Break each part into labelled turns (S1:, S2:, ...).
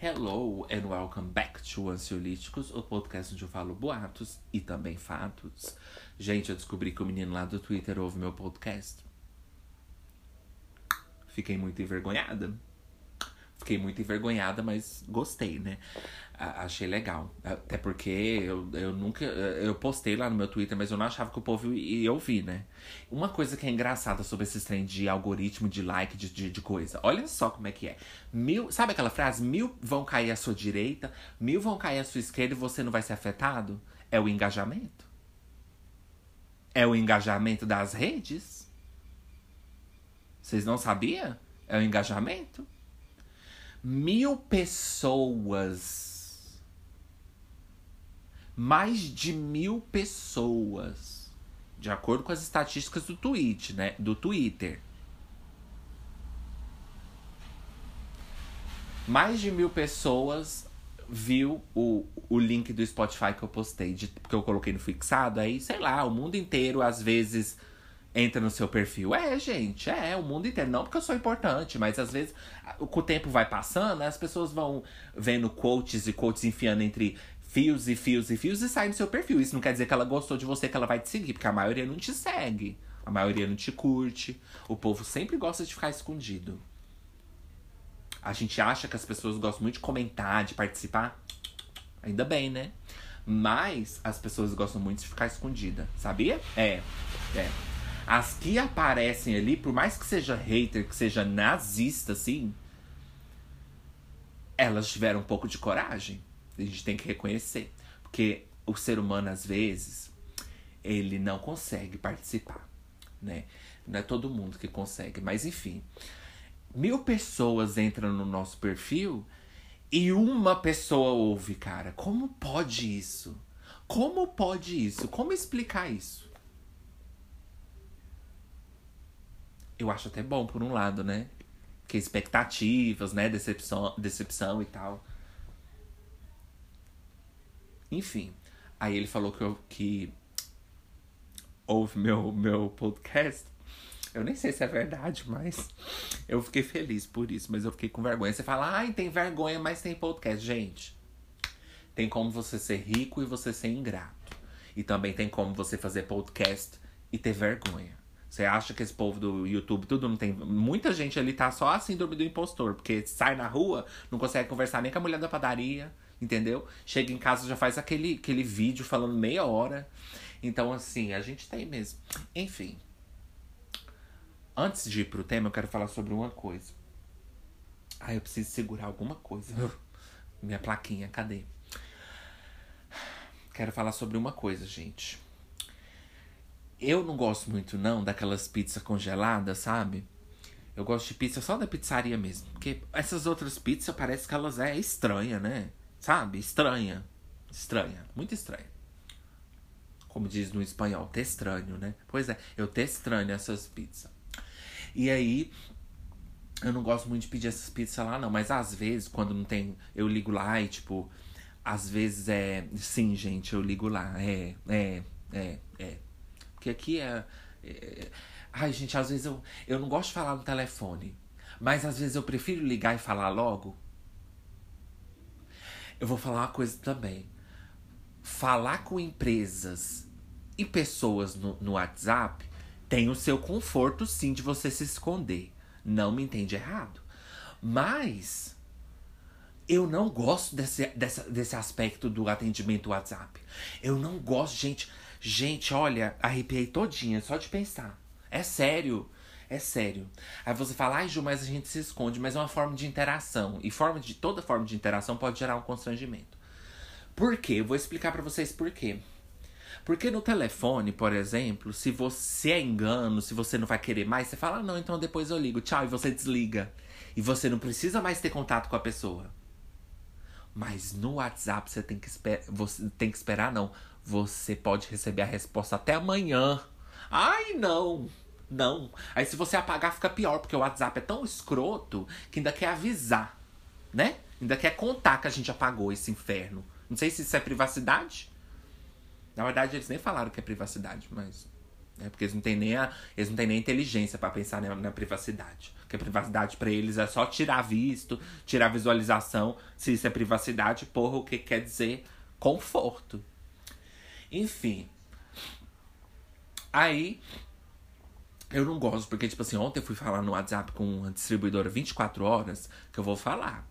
S1: Hello and welcome back to Ansiolíticos, o podcast onde eu falo boatos e também fatos. Gente, eu descobri que o menino lá do Twitter ouve meu podcast. Fiquei muito envergonhada. Fiquei muito envergonhada, mas gostei, né? achei legal. Até porque eu, eu nunca. Eu postei lá no meu Twitter, mas eu não achava que o povo ia ouvir, né? Uma coisa que é engraçada sobre esses trem de algoritmo, de like, de, de, de, coisa. Olha só como é que é. Mil. Sabe aquela frase? Mil vão cair à sua direita, mil vão cair à sua esquerda e você não vai ser afetado? É o engajamento. É o engajamento das redes. Vocês não sabiam? É o engajamento. Mil pessoas mais de mil pessoas, de acordo com as estatísticas do tweet, né? Do Twitter. Mais de mil pessoas viu o, o link do Spotify que eu postei, de, que eu coloquei no fixado. Aí, sei lá, o mundo inteiro às vezes entra no seu perfil. É, gente, é, o mundo inteiro. Não porque eu sou importante, mas às vezes, com o tempo vai passando, as pessoas vão vendo quotes e quotes enfiando entre fios e fios e fios e sai no seu perfil. Isso não quer dizer que ela gostou de você, que ela vai te seguir, porque a maioria não te segue. A maioria não te curte. O povo sempre gosta de ficar escondido. A gente acha que as pessoas gostam muito de comentar, de participar. Ainda bem, né? Mas as pessoas gostam muito de ficar escondida, sabia? É, é. As que aparecem ali, por mais que seja hater, que seja nazista, assim, elas tiveram um pouco de coragem. A gente tem que reconhecer. Porque o ser humano, às vezes, ele não consegue participar, né? Não é todo mundo que consegue, mas enfim. Mil pessoas entram no nosso perfil e uma pessoa ouve, cara. Como pode isso? Como pode isso? Como explicar isso? Eu acho até bom, por um lado, né? Que expectativas, né? Decepção, decepção e tal. Enfim. Aí ele falou que, eu, que meu, meu podcast. Eu nem sei se é verdade, mas eu fiquei feliz por isso, mas eu fiquei com vergonha. Você fala, ai, tem vergonha, mas tem podcast. Gente, tem como você ser rico e você ser ingrato. E também tem como você fazer podcast e ter vergonha. Você acha que esse povo do YouTube tudo não tem. Muita gente ali tá só a síndrome do impostor, porque sai na rua, não consegue conversar nem com a mulher da padaria, entendeu? Chega em casa já faz aquele, aquele vídeo falando meia hora. Então, assim, a gente tem mesmo. Enfim. Antes de ir pro tema, eu quero falar sobre uma coisa. Ah, eu preciso segurar alguma coisa. Minha plaquinha, cadê? Quero falar sobre uma coisa, gente. Eu não gosto muito, não, daquelas pizzas congeladas, sabe? Eu gosto de pizza só da pizzaria mesmo. Porque essas outras pizzas parece que elas é estranha, né? Sabe? Estranha. Estranha. Muito estranha. Como diz no espanhol, te estranho, né? Pois é, eu te estranho essas pizzas. E aí, eu não gosto muito de pedir essas pizzas lá, não. Mas às vezes, quando não tem. Eu ligo lá e, tipo. Às vezes é. Sim, gente, eu ligo lá. É, é, é, é. Porque aqui é, é. Ai, gente, às vezes eu, eu não gosto de falar no telefone. Mas às vezes eu prefiro ligar e falar logo eu vou falar uma coisa também. Falar com empresas e pessoas no, no WhatsApp tem o seu conforto, sim, de você se esconder. Não me entende errado. Mas eu não gosto desse, desse, desse aspecto do atendimento WhatsApp. Eu não gosto, gente. Gente, olha, arrepiei todinha só de pensar. É sério. É sério. Aí você fala, ai, Ju, mas a gente se esconde, mas é uma forma de interação. E forma de toda forma de interação pode gerar um constrangimento. Por quê? Eu vou explicar para vocês por quê. Porque no telefone, por exemplo, se você é engano, se você não vai querer mais, você fala, ah, não, então depois eu ligo, tchau, e você desliga. E você não precisa mais ter contato com a pessoa. Mas no WhatsApp você tem que esperar. Você tem que esperar, não. Você pode receber a resposta até amanhã. Ai, não! Não. Aí se você apagar, fica pior, porque o WhatsApp é tão escroto que ainda quer avisar, né? Ainda quer contar que a gente apagou esse inferno. Não sei se isso é privacidade. Na verdade, eles nem falaram que é privacidade, mas. Né? Porque eles não têm nem a, eles não têm nem inteligência para pensar na, na, privacidade. Porque a privacidade para eles é só tirar visto, tirar visualização. Se isso é privacidade, porra, o que quer dizer conforto. Enfim. Aí eu não gosto, porque, tipo assim, ontem eu fui falar no WhatsApp com uma distribuidora 24 horas, que eu vou falar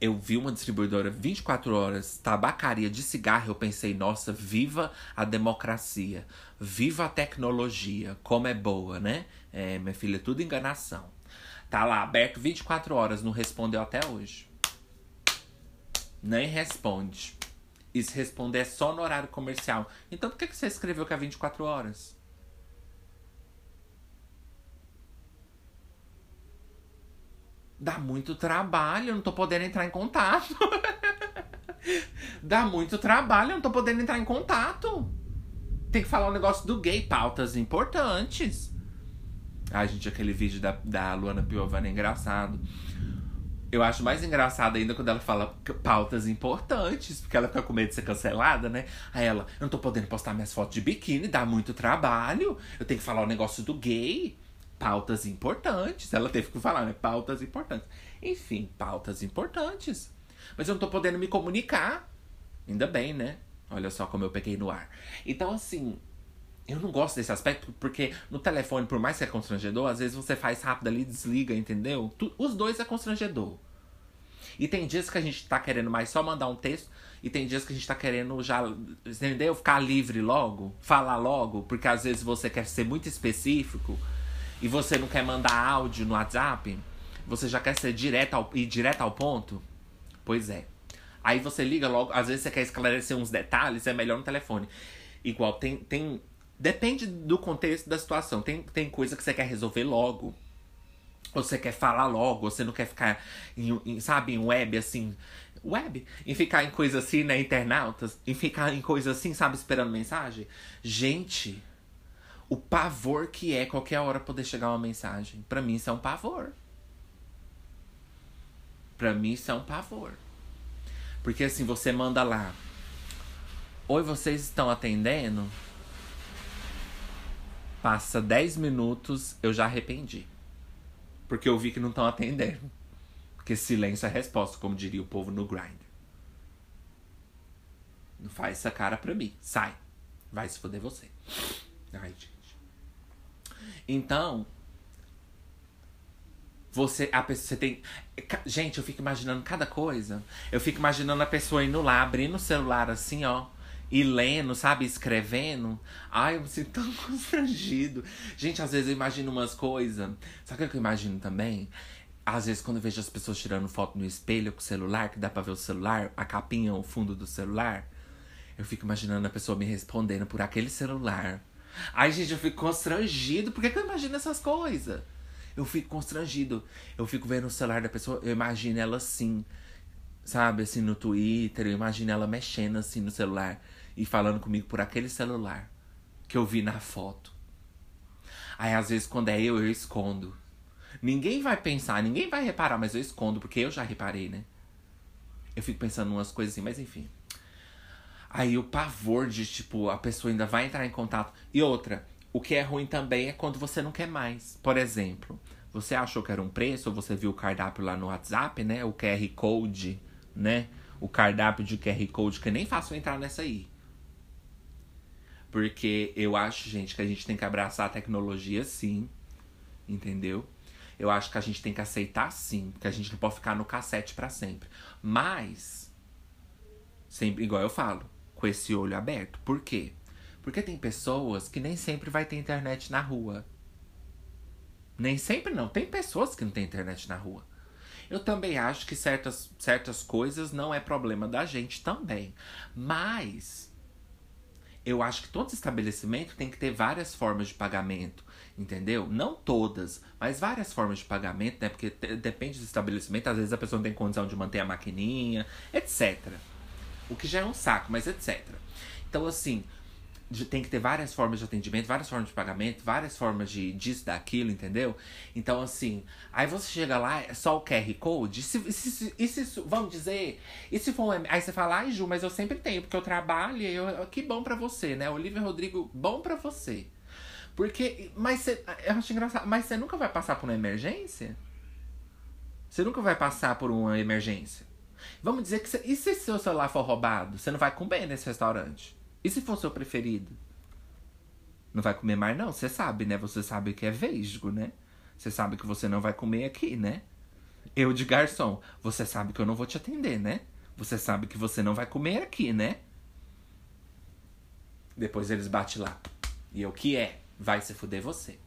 S1: eu vi uma distribuidora 24 horas, tabacaria de cigarro, eu pensei, nossa, viva a democracia, viva a tecnologia, como é boa, né? É, minha filha, tudo enganação. Tá lá, aberto 24 horas, não respondeu até hoje. Nem responde. E se responder é só no horário comercial. Então por que, que você escreveu que é 24 horas? Dá muito trabalho, eu não tô podendo entrar em contato. Dá muito trabalho, eu não tô podendo entrar em contato. Tem que falar um negócio do gay, pautas importantes. Ai, gente, aquele vídeo da, da Luana Piovani é engraçado. Eu acho mais engraçado ainda quando ela fala pautas importantes, porque ela fica com medo de ser cancelada, né? Aí ela, eu não tô podendo postar minhas fotos de biquíni, dá muito trabalho. Eu tenho que falar o negócio do gay pautas importantes. Ela teve que falar, né? Pautas importantes. Enfim, pautas importantes. Mas eu não tô podendo me comunicar. Ainda bem, né? Olha só como eu peguei no ar. Então, assim, eu não gosto desse aspecto, porque no telefone, por mais que é constrangedor, às vezes você faz rápido ali, desliga, entendeu? os dois é constrangedor. E tem dias que a gente tá querendo mais só mandar um texto, e tem dias que a gente tá querendo já, entendeu? Ficar livre logo, falar logo, porque às vezes você quer ser muito específico e você não quer mandar áudio no WhatsApp, você já quer ser direto ao, ir direto ao ponto? Pois é. Aí você liga logo, às vezes você quer esclarecer uns detalhes, é melhor no telefone. Igual, tem. tem depende do contexto da situação. Tem, tem coisa que você quer resolver logo. Você quer falar logo, você não quer ficar em, em sabe, em web assim. Web? Em ficar em coisa assim, né? Internautas. Em ficar em coisa assim, sabe, esperando mensagem. Gente, o pavor que é qualquer hora poder chegar uma mensagem. Para mim isso é um pavor. Para mim isso é um pavor. Porque assim, você manda lá. Oi, vocês estão atendendo? Passa 10 minutos, eu já arrependi. Porque eu vi que não estão atendendo. Porque silêncio é resposta, como diria o povo no grind. Não faz essa cara pra mim. Sai. Vai se foder você. Ai, gente. Então, você, a pessoa, você tem. Gente, eu fico imaginando cada coisa. Eu fico imaginando a pessoa indo lá, abrindo o celular assim, ó. E lendo, sabe? Escrevendo. Ai, eu me sinto tão constrangido. Gente, às vezes eu imagino umas coisas. Sabe o que eu imagino também? Às vezes, quando eu vejo as pessoas tirando foto no espelho com o celular, que dá pra ver o celular, a capinha, o fundo do celular. Eu fico imaginando a pessoa me respondendo por aquele celular Ai, gente, eu fico constrangido. Por que, que eu imagino essas coisas? Eu fico constrangido. Eu fico vendo o celular da pessoa, eu imagino ela assim, sabe, assim, no Twitter, eu imagino ela mexendo assim no celular e falando comigo por aquele celular que eu vi na foto. Aí, às vezes, quando é eu, eu escondo. Ninguém vai pensar, ninguém vai reparar, mas eu escondo, porque eu já reparei, né? Eu fico pensando umas coisas assim, mas enfim. Aí o pavor de, tipo, a pessoa ainda vai entrar em contato. E outra, o que é ruim também é quando você não quer mais. Por exemplo, você achou que era um preço, ou você viu o cardápio lá no WhatsApp, né? O QR Code, né? O cardápio de QR Code, que nem faço entrar nessa aí. Porque eu acho, gente, que a gente tem que abraçar a tecnologia sim. Entendeu? Eu acho que a gente tem que aceitar sim. Que a gente não pode ficar no cassete para sempre. Mas, sempre, igual eu falo, com esse olho aberto. Por quê? Porque tem pessoas que nem sempre vai ter internet na rua. Nem sempre não. Tem pessoas que não têm internet na rua. Eu também acho que certas, certas coisas não é problema da gente também. Mas eu acho que todo estabelecimento tem que ter várias formas de pagamento, entendeu? Não todas, mas várias formas de pagamento, né? Porque depende do estabelecimento, às vezes a pessoa não tem condição de manter a maquininha, etc. O que já é um saco, mas etc. Então, assim, tem que ter várias formas de atendimento, várias formas de pagamento, várias formas de disso, daquilo, entendeu? Então, assim, aí você chega lá, é só o QR Code, e se, se, e se, vamos dizer, e se for um, aí você fala, ai Ju, mas eu sempre tenho, porque eu trabalho, eu, que bom pra você, né? Olivia Rodrigo, bom pra você. Porque. Mas você. Eu acho engraçado. Mas você nunca vai passar por uma emergência? Você nunca vai passar por uma emergência. Vamos dizer que. Você, e se seu celular for roubado? Você não vai comer nesse restaurante? E se for seu preferido? Não vai comer mais, não? Você sabe, né? Você sabe que é vesgo, né? Você sabe que você não vai comer aqui, né? Eu de garçom, você sabe que eu não vou te atender, né? Você sabe que você não vai comer aqui, né? Depois eles batem lá. E eu, que é? Vai se fuder você.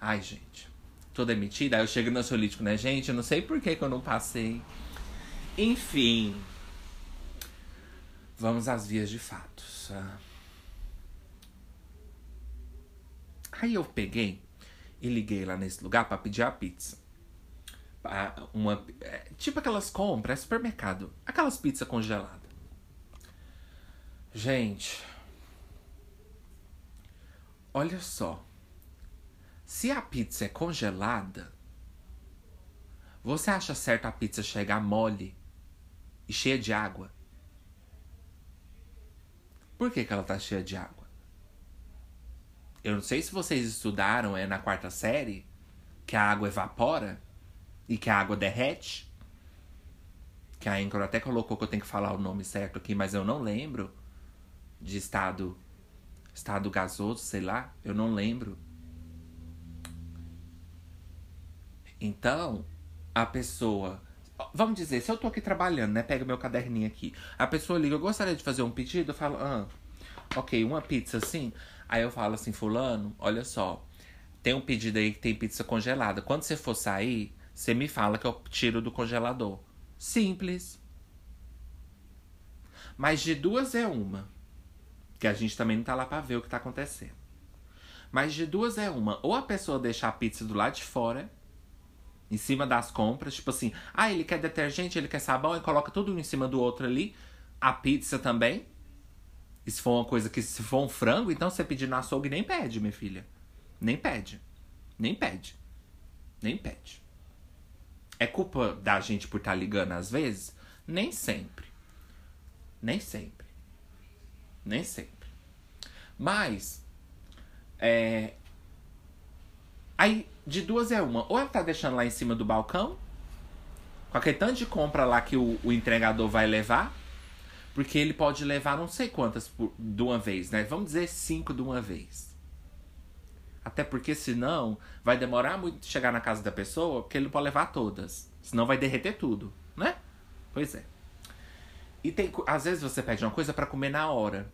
S1: Ai, gente. Tô demitida. Aí eu chego no ansiolítico, né? Gente, eu não sei por que, que eu não passei. Enfim. Vamos às vias de fatos. Ah. Aí eu peguei e liguei lá nesse lugar para pedir a pizza. Uma, é, tipo aquelas compras, é supermercado. Aquelas pizzas congeladas. Gente, Olha só. Se a pizza é congelada, você acha certo a pizza chegar mole e cheia de água? Por que, que ela tá cheia de água? Eu não sei se vocês estudaram é na quarta série que a água evapora e que a água derrete. Que a Anchor até colocou que eu tenho que falar o nome certo aqui, mas eu não lembro de estado estado gasoso, sei lá, eu não lembro. Então, a pessoa. Vamos dizer, se eu tô aqui trabalhando, né? Pega meu caderninho aqui. A pessoa liga, eu gostaria de fazer um pedido, eu falo, ah, ok, uma pizza assim. Aí eu falo assim, fulano, olha só, tem um pedido aí que tem pizza congelada. Quando você for sair, você me fala que eu tiro do congelador. Simples. Mas de duas é uma. Que a gente também não tá lá pra ver o que tá acontecendo. Mas de duas é uma. Ou a pessoa deixa a pizza do lado de fora, em cima das compras, tipo assim, ah, ele quer detergente, ele quer sabão, e coloca tudo um em cima do outro ali. A pizza também. E se for uma coisa que, se for um frango, então você pedir no açougue, nem pede, minha filha. Nem pede. Nem pede. Nem pede. É culpa da gente por estar tá ligando às vezes? Nem sempre. Nem sempre. Nem sempre. Mas. É. Aí, de duas é uma. Ou ela tá deixando lá em cima do balcão. Com aquele tanto de compra lá que o, o entregador vai levar. Porque ele pode levar não sei quantas por, de uma vez, né? Vamos dizer cinco de uma vez. Até porque senão vai demorar muito chegar na casa da pessoa, porque ele não pode levar todas. Senão vai derreter tudo, né? Pois é. E tem, às vezes você pede uma coisa para comer na hora.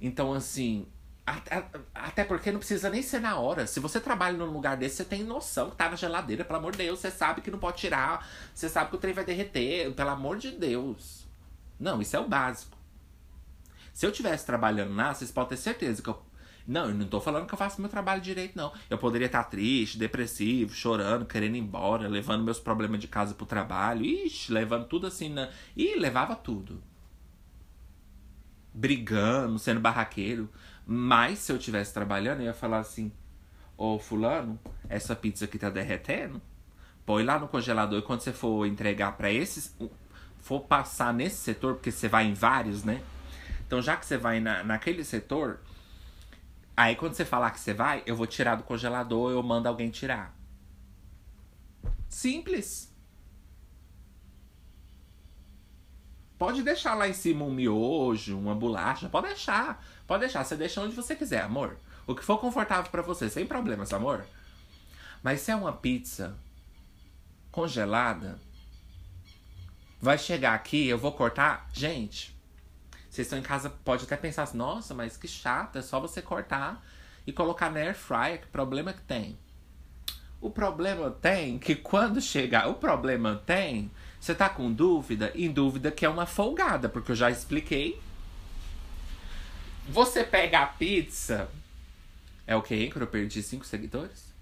S1: Então, assim, até, porque não precisa nem ser na hora. Se você trabalha num lugar desse, você tem noção que tá na geladeira, pelo amor de Deus. Você sabe que não pode tirar. Você sabe que o trem vai derreter. Pelo amor de Deus. Não, isso é o básico. Se eu tivesse trabalhando lá, vocês podem ter certeza que eu. Não, eu não tô falando que eu faço meu trabalho direito, não. Eu poderia estar triste, depressivo, chorando, querendo ir embora, levando meus problemas de casa pro trabalho. Ixi, levando tudo assim na. Ih, levava tudo brigando, sendo barraqueiro. Mas se eu tivesse trabalhando, eu ia falar assim: Ô fulano, essa pizza aqui tá derretendo. Põe lá no congelador e quando você for entregar para esses. For passar nesse setor, porque você vai em vários, né? Então já que você vai na, naquele setor, aí quando você falar que você vai, eu vou tirar do congelador, eu mando alguém tirar. Simples. Pode deixar lá em cima um miojo, uma bolacha, pode deixar. Pode deixar, você deixa onde você quiser, amor. O que for confortável para você, sem problemas, amor. Mas se é uma pizza congelada, vai chegar aqui, eu vou cortar. Gente, vocês estão em casa, pode até pensar assim, nossa, mas que chata, é só você cortar e colocar na air fryer, que problema que tem? O problema tem que quando chegar, o problema tem você tá com dúvida? Em dúvida que é uma folgada, porque eu já expliquei. Você pega a pizza. É o que, que eu perdi cinco seguidores?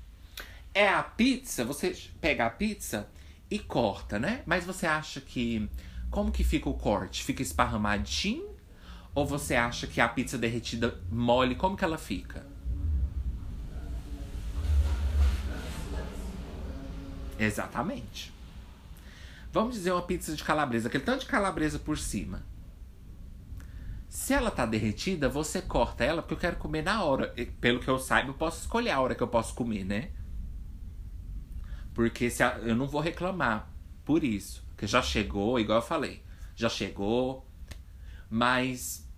S1: É a pizza, você pega a pizza e corta, né? Mas você acha que. Como que fica o corte? Fica esparramadinho? Ou você acha que a pizza derretida mole, como que ela fica? Exatamente. Vamos dizer uma pizza de calabresa, aquele tanto de calabresa por cima. Se ela tá derretida, você corta ela porque eu quero comer na hora. Pelo que eu saiba, eu posso escolher a hora que eu posso comer, né? Porque se a, eu não vou reclamar por isso. Porque já chegou, igual eu falei. Já chegou. Mas.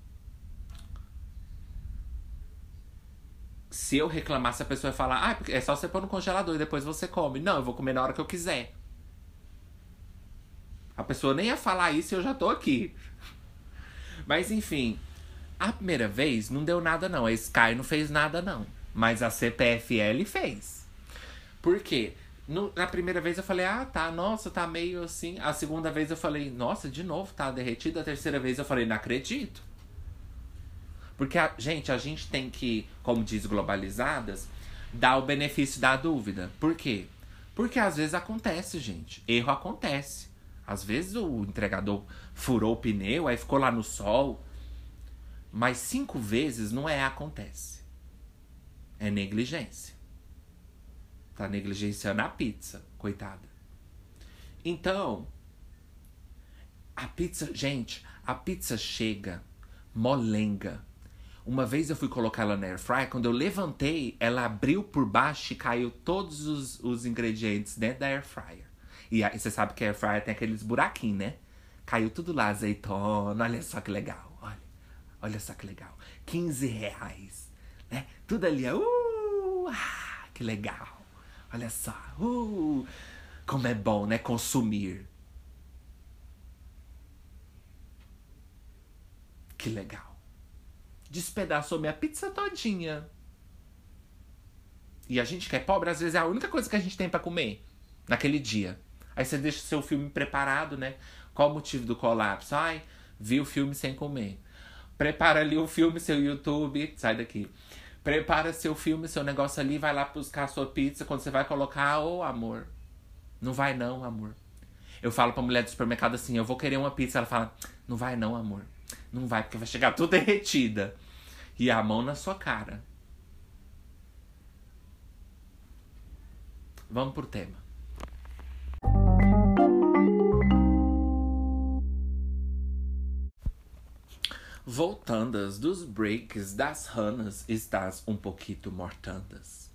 S1: Se eu reclamar, se a pessoa falar, ah, é só você pôr no congelador e depois você come. Não, eu vou comer na hora que eu quiser. A pessoa nem ia falar isso e eu já tô aqui. Mas enfim, a primeira vez não deu nada não. A Sky não fez nada não. Mas a CPFL fez. Por quê? No, na primeira vez eu falei, ah, tá, nossa, tá meio assim. A segunda vez eu falei, nossa, de novo, tá derretido. A terceira vez eu falei, não acredito. Porque, a, gente, a gente tem que, como diz globalizadas, dar o benefício da dúvida. Por quê? Porque às vezes acontece, gente. Erro acontece. Às vezes o entregador furou o pneu, aí ficou lá no sol. Mas cinco vezes não é acontece. É negligência. Tá negligenciando a pizza, coitada. Então, a pizza, gente, a pizza chega molenga. Uma vez eu fui colocar ela na air fryer, quando eu levantei, ela abriu por baixo e caiu todos os, os ingredientes dentro da air fryer. E você sabe que a air fryer tem aqueles buraquinhos, né? Caiu tudo lá, azeitona. Olha só que legal. Olha, olha só que legal. 15 reais. Né? Tudo ali. Uh, ah, que legal. Olha só. Uh, como é bom, né? Consumir. Que legal. Despedaçou minha pizza todinha. E a gente que é pobre, às vezes é a única coisa que a gente tem para comer naquele dia. Aí você deixa o seu filme preparado, né? Qual o motivo do colapso? Ai, vi o filme sem comer. Prepara ali o filme, seu YouTube. Sai daqui. Prepara seu filme, seu negócio ali, vai lá buscar a sua pizza. Quando você vai colocar, ô oh, amor. Não vai não, amor. Eu falo pra mulher do supermercado assim, eu vou querer uma pizza. Ela fala, não vai não, amor. Não vai, porque vai chegar tudo derretida. E a mão na sua cara. Vamos pro tema. Voltandas dos breaks das ranas, estás um pouquinho mortandas.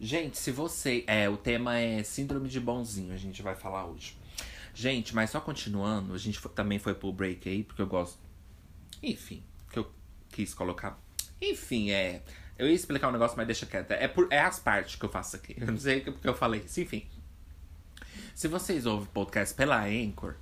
S1: Gente, se você. É, o tema é Síndrome de Bonzinho, a gente vai falar hoje. Gente, mas só continuando, a gente foi, também foi pro break aí, porque eu gosto. Enfim, que eu quis colocar. Enfim, é. Eu ia explicar um negócio, mas deixa quieto. É, por, é as partes que eu faço aqui. Eu não sei porque eu falei isso. Enfim. Se vocês ouvem podcast pela Anchor,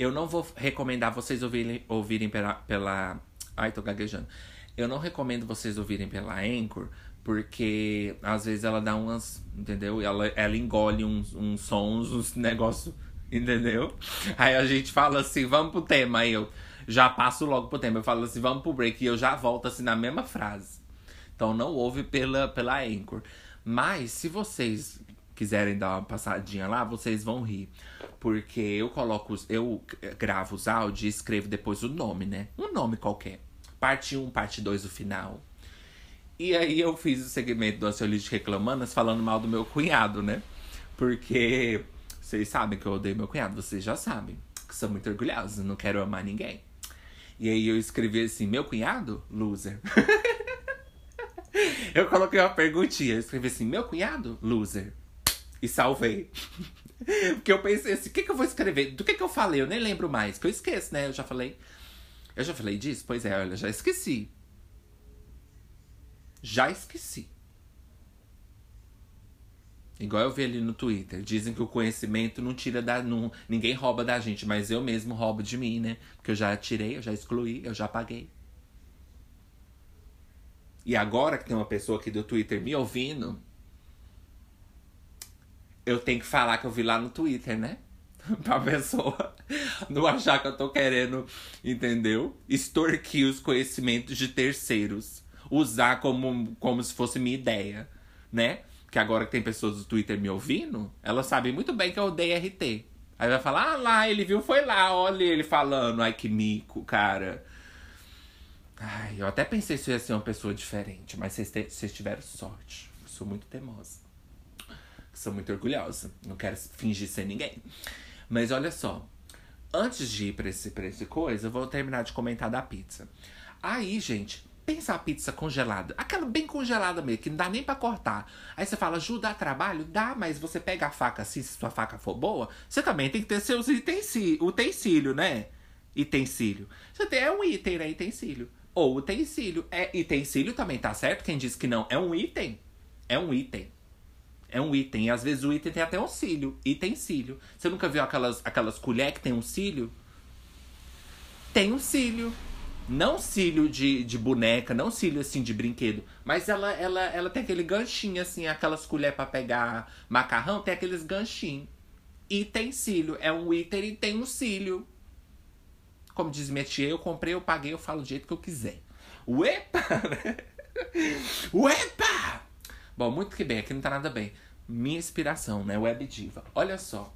S1: eu não vou recomendar vocês ouvirem, ouvirem pela, pela. Ai, tô gaguejando. Eu não recomendo vocês ouvirem pela Anchor, porque às vezes ela dá umas. Entendeu? Ela, ela engole uns, uns sons, uns negócios. Entendeu? Aí a gente fala assim, vamos pro tema. Aí eu já passo logo pro tema. Eu falo assim, vamos pro break. E eu já volto assim na mesma frase. Então não ouve pela, pela Anchor. Mas se vocês quiserem dar uma passadinha lá, vocês vão rir. Porque eu coloco, eu gravo os áudios e escrevo depois o nome, né? Um nome qualquer. Parte 1, parte 2 o final. E aí eu fiz o segmento do Ansiolite Reclamanas falando mal do meu cunhado, né? Porque vocês sabem que eu odeio meu cunhado, vocês já sabem. Que sou muito orgulhosa, não quero amar ninguém. E aí eu escrevi assim, meu cunhado? Loser. eu coloquei uma perguntinha, eu escrevi assim, meu cunhado? Loser. E salvei. Porque eu pensei assim, o que, que eu vou escrever? Do que, que eu falei? Eu nem lembro mais. Que eu esqueço, né? Eu já falei. Eu já falei disso? Pois é, olha, já esqueci. Já esqueci. Igual eu vi ali no Twitter. Dizem que o conhecimento não tira da. Não, ninguém rouba da gente, mas eu mesmo roubo de mim, né? Porque eu já tirei, eu já excluí, eu já paguei. E agora que tem uma pessoa aqui do Twitter me ouvindo, eu tenho que falar que eu vi lá no Twitter, né? pra pessoa não achar que eu tô querendo, entendeu? Extorquir os conhecimentos de terceiros. Usar como, como se fosse minha ideia, né? Que agora que tem pessoas do Twitter me ouvindo, elas sabem muito bem que eu odeio RT. Aí vai falar, ah lá, ele viu, foi lá, olha ele falando, ai que mico, cara. Ai, eu até pensei se eu ia ser uma pessoa diferente, mas vocês, tiveram sorte. Eu sou muito teimosa. Sou muito orgulhosa. Não quero fingir ser ninguém. Mas olha só. Antes de ir pra esse, pra esse coisa, eu vou terminar de comentar da pizza. Aí, gente, pensa a pizza congelada. Aquela bem congelada mesmo, que não dá nem pra cortar. Aí você fala, Ju, dá trabalho? Dá, mas você pega a faca assim, se sua faca for boa, você também tem que ter seus utensílios, utensílio, né? Utensílio. Você tem, é um item, né? Utensílio. Ou utensílio. É, utensílio também tá certo? Quem diz que não? É um item. É um item. É um item. E às vezes o item tem até um cílio. Item cílio. Você nunca viu aquelas, aquelas colheres que tem um cílio? Tem um cílio. Não cílio de, de boneca, não cílio assim de brinquedo. Mas ela, ela, ela tem aquele ganchinho assim, aquelas colheres para pegar macarrão, tem aqueles ganchinhos. E tem cílio. É um item e tem um cílio. Como diz tia, eu comprei, eu paguei, eu falo do jeito que eu quiser. Uepa! Uepa! Bom, muito que bem, aqui não tá nada bem. Minha inspiração, né? Web Diva. Olha só.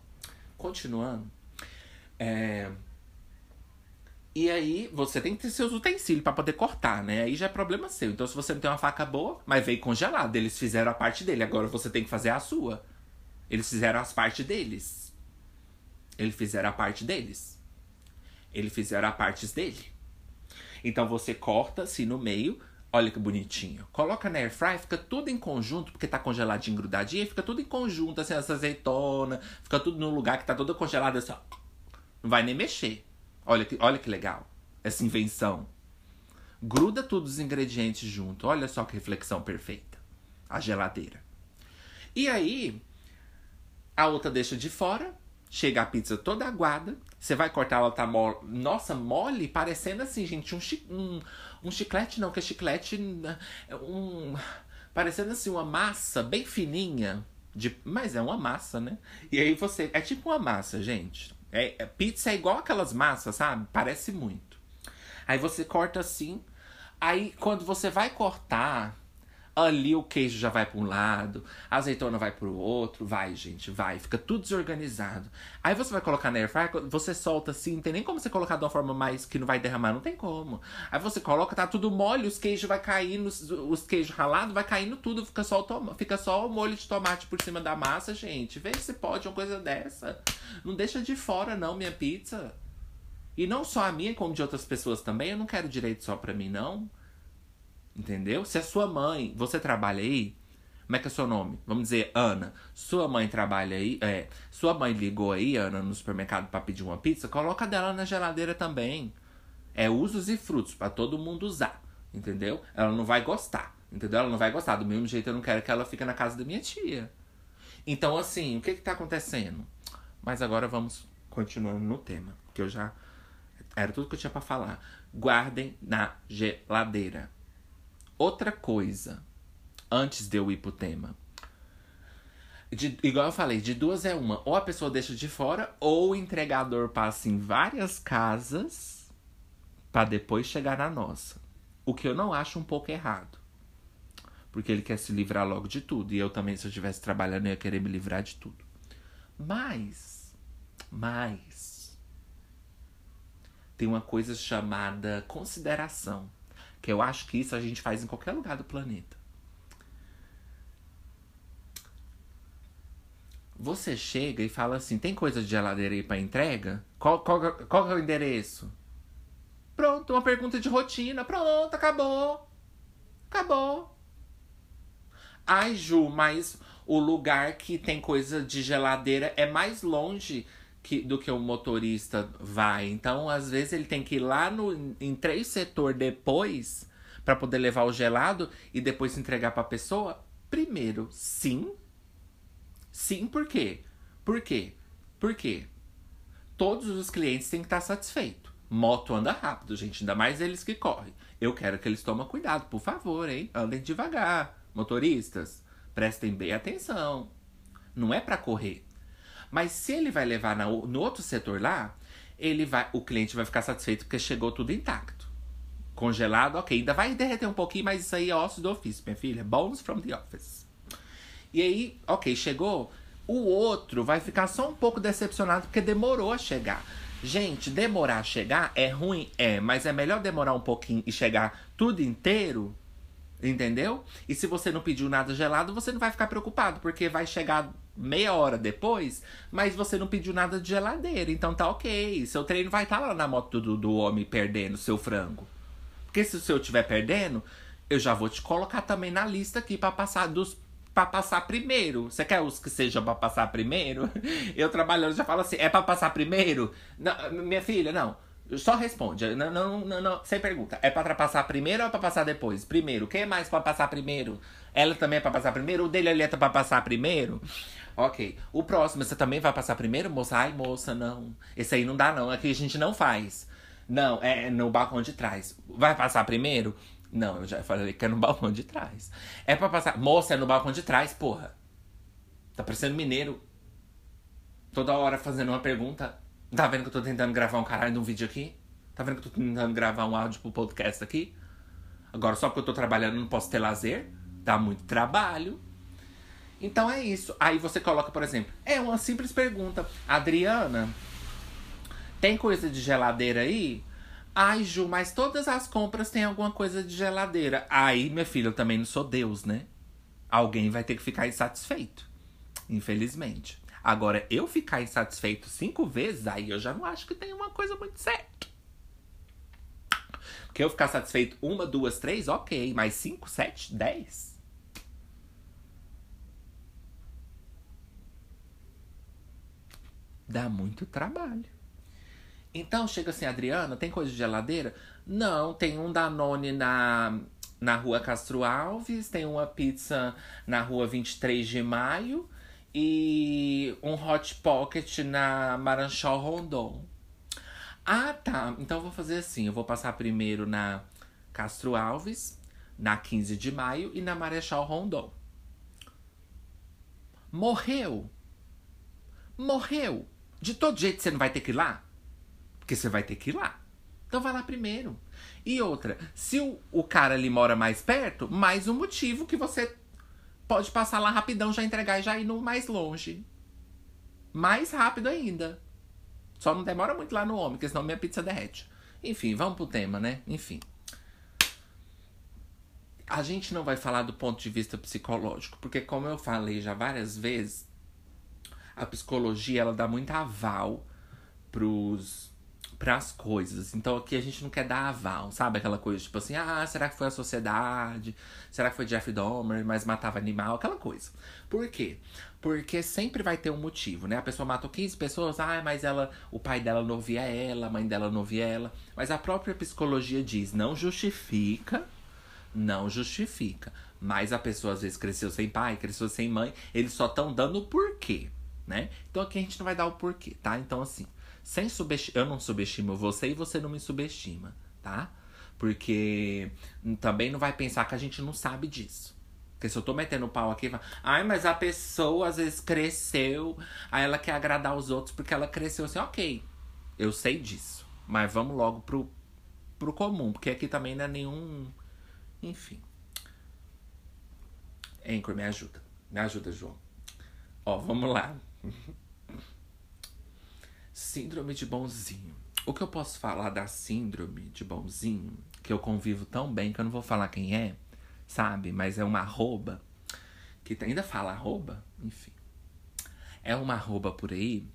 S1: Continuando. É... E aí, você tem que ter seus utensílios para poder cortar, né? Aí já é problema seu. Então, se você não tem uma faca boa, mas veio congelado, eles fizeram a parte dele. Agora você tem que fazer a sua. Eles fizeram as partes deles. Eles fizeram a parte deles. Eles fizeram a partes dele. Então você corta assim no meio, Olha que bonitinho. Coloca na airfryer, fica tudo em conjunto, porque tá congeladinho, grudadinho, fica tudo em conjunto, assim, essa azeitona, fica tudo no lugar que tá toda congelada, assim, ó. Não vai nem mexer. Olha que, olha que legal. Essa invenção. Gruda todos os ingredientes junto. Olha só que reflexão perfeita. A geladeira. E aí, a outra deixa de fora, chega a pizza toda aguada, você vai cortar, ela tá mole. Nossa, mole, parecendo assim, gente, um, um, um chiclete não, que é chiclete. Um. Parecendo assim, uma massa bem fininha. De... Mas é uma massa, né? E aí você. É tipo uma massa, gente. É, é, pizza é igual aquelas massas, sabe? Parece muito. Aí você corta assim. Aí quando você vai cortar, Ali o queijo já vai para um lado, a azeitona vai para o outro, vai, gente, vai, fica tudo desorganizado. Aí você vai colocar na airfryer, você solta assim, não tem nem como você colocar de uma forma mais que não vai derramar, não tem como. Aí você coloca, tá tudo mole, os queijos vai caindo, os queijos ralados vai caindo tudo, fica só o fica só o molho de tomate por cima da massa, gente. Vê se pode uma coisa dessa. Não deixa de fora não minha pizza. E não só a minha, como de outras pessoas também, eu não quero direito só para mim não. Entendeu? Se a sua mãe, você trabalha aí, como é que é seu nome? Vamos dizer, Ana. Sua mãe trabalha aí, é, sua mãe ligou aí, Ana, no supermercado para pedir uma pizza, coloca dela na geladeira também. É usos e frutos para todo mundo usar, entendeu? Ela não vai gostar, entendeu? Ela não vai gostar. Do mesmo jeito eu não quero que ela fique na casa da minha tia. Então, assim, o que que tá acontecendo? Mas agora vamos continuando no tema, que eu já era tudo que eu tinha para falar. Guardem na geladeira. Outra coisa, antes de eu ir pro tema. De, igual eu falei, de duas é uma. Ou a pessoa deixa de fora, ou o entregador passa em várias casas para depois chegar na nossa. O que eu não acho um pouco errado. Porque ele quer se livrar logo de tudo. E eu também, se eu estivesse trabalhando, ia querer me livrar de tudo. Mas, mas, tem uma coisa chamada consideração. Que eu acho que isso a gente faz em qualquer lugar do planeta. Você chega e fala assim: tem coisa de geladeira aí pra entrega? Qual, qual, qual é o endereço? Pronto, uma pergunta de rotina. Pronto, acabou. Acabou. Ai, Ju, mas o lugar que tem coisa de geladeira é mais longe que, do que o motorista vai. Então, às vezes, ele tem que ir lá no, em três setor depois para poder levar o gelado e depois entregar para a pessoa. Primeiro, sim. Sim, por quê? Por quê? Por quê? Todos os clientes têm que estar satisfeitos. Moto anda rápido, gente, ainda mais eles que correm. Eu quero que eles tomem cuidado, por favor, hein? Andem devagar. Motoristas, prestem bem atenção. Não é para correr. Mas se ele vai levar na, no outro setor lá, ele vai, o cliente vai ficar satisfeito porque chegou tudo intacto. Congelado, ok. Ainda vai derreter um pouquinho, mas isso aí é osso do ofício, minha filha. Bones from the office. E aí, ok, chegou. O outro vai ficar só um pouco decepcionado porque demorou a chegar. Gente, demorar a chegar é ruim? É, mas é melhor demorar um pouquinho e chegar tudo inteiro Entendeu? E se você não pediu nada gelado, você não vai ficar preocupado, porque vai chegar meia hora depois, mas você não pediu nada de geladeira, então tá ok. Seu treino vai estar tá lá na moto do, do homem perdendo seu frango. Porque se o seu estiver perdendo, eu já vou te colocar também na lista aqui para passar dos para passar primeiro. Você quer os que sejam para passar primeiro? Eu trabalhando já falo assim, é para passar primeiro? Não, minha filha, não. Só responde, não, não, não, não, sem pergunta. É para passar primeiro ou é para passar depois? Primeiro. Quem mais para passar primeiro? Ela também é para passar primeiro? O dele ali é para passar primeiro? Ok. O próximo, você também vai passar primeiro, moça? Ai, moça, não. Esse aí não dá, não. Aqui a gente não faz. Não, é no balcão de trás. Vai passar primeiro? Não, eu já falei que é no balcão de trás. É pra passar. Moça, é no balcão de trás, porra. Tá parecendo mineiro. Toda hora fazendo uma pergunta. Tá vendo que eu tô tentando gravar um caralho de um vídeo aqui? Tá vendo que eu tô tentando gravar um áudio pro podcast aqui? Agora, só porque eu tô trabalhando, não posso ter lazer? Dá muito trabalho. Então é isso. Aí você coloca, por exemplo, é uma simples pergunta. Adriana, tem coisa de geladeira aí? Ai, Ju, mas todas as compras têm alguma coisa de geladeira. Aí, minha filha, eu também não sou Deus, né? Alguém vai ter que ficar insatisfeito. Infelizmente. Agora, eu ficar insatisfeito cinco vezes, aí eu já não acho que tem uma coisa muito certa. Porque eu ficar satisfeito uma, duas, três, ok. Mas cinco, sete, dez. Dá muito trabalho. Então chega assim, Adriana, tem coisa de geladeira? Não, tem um Danone na, na rua Castro Alves, tem uma pizza na rua 23 de maio e um Hot Pocket na Maranchal Rondon. Ah, tá. Então eu vou fazer assim: eu vou passar primeiro na Castro Alves, na 15 de maio e na Marechal Rondon. Morreu. Morreu. De todo jeito você não vai ter que ir lá? Porque você vai ter que ir lá. Então vai lá primeiro. E outra, se o, o cara ali mora mais perto, mais um motivo que você pode passar lá rapidão, já entregar e já ir no mais longe. Mais rápido ainda. Só não demora muito lá no homem, porque senão minha pizza derrete. Enfim, vamos pro tema, né? Enfim. A gente não vai falar do ponto de vista psicológico, porque como eu falei já várias vezes, a psicologia ela dá muito aval pros para as coisas. Então aqui a gente não quer dar aval, sabe? Aquela coisa tipo assim, ah, será que foi a sociedade? Será que foi Jeff Dahmer, mas matava animal? Aquela coisa. Por quê? Porque sempre vai ter um motivo, né? A pessoa matou 15 pessoas, ah, mas ela, o pai dela não via ela, a mãe dela não via ela. Mas a própria psicologia diz, não justifica, não justifica. Mas a pessoa às vezes cresceu sem pai, cresceu sem mãe, eles só estão dando o porquê, né? Então aqui a gente não vai dar o porquê, tá? Então assim, sem. Eu não subestimo você e você não me subestima, tá? Porque também não vai pensar que a gente não sabe disso. Porque se eu tô metendo pau aqui, vai, ai, mas a pessoa às vezes cresceu, aí ela quer agradar os outros porque ela cresceu assim, ok. Eu sei disso. Mas vamos logo pro, pro comum, porque aqui também não é nenhum. Enfim. Anchor, me ajuda. Me ajuda, João. Ó, vamos lá. Síndrome de bonzinho. O que eu posso falar da síndrome de bonzinho, que eu convivo tão bem que eu não vou falar quem é, sabe? Mas é uma arroba, que ainda fala arroba, enfim. É uma arroba por aí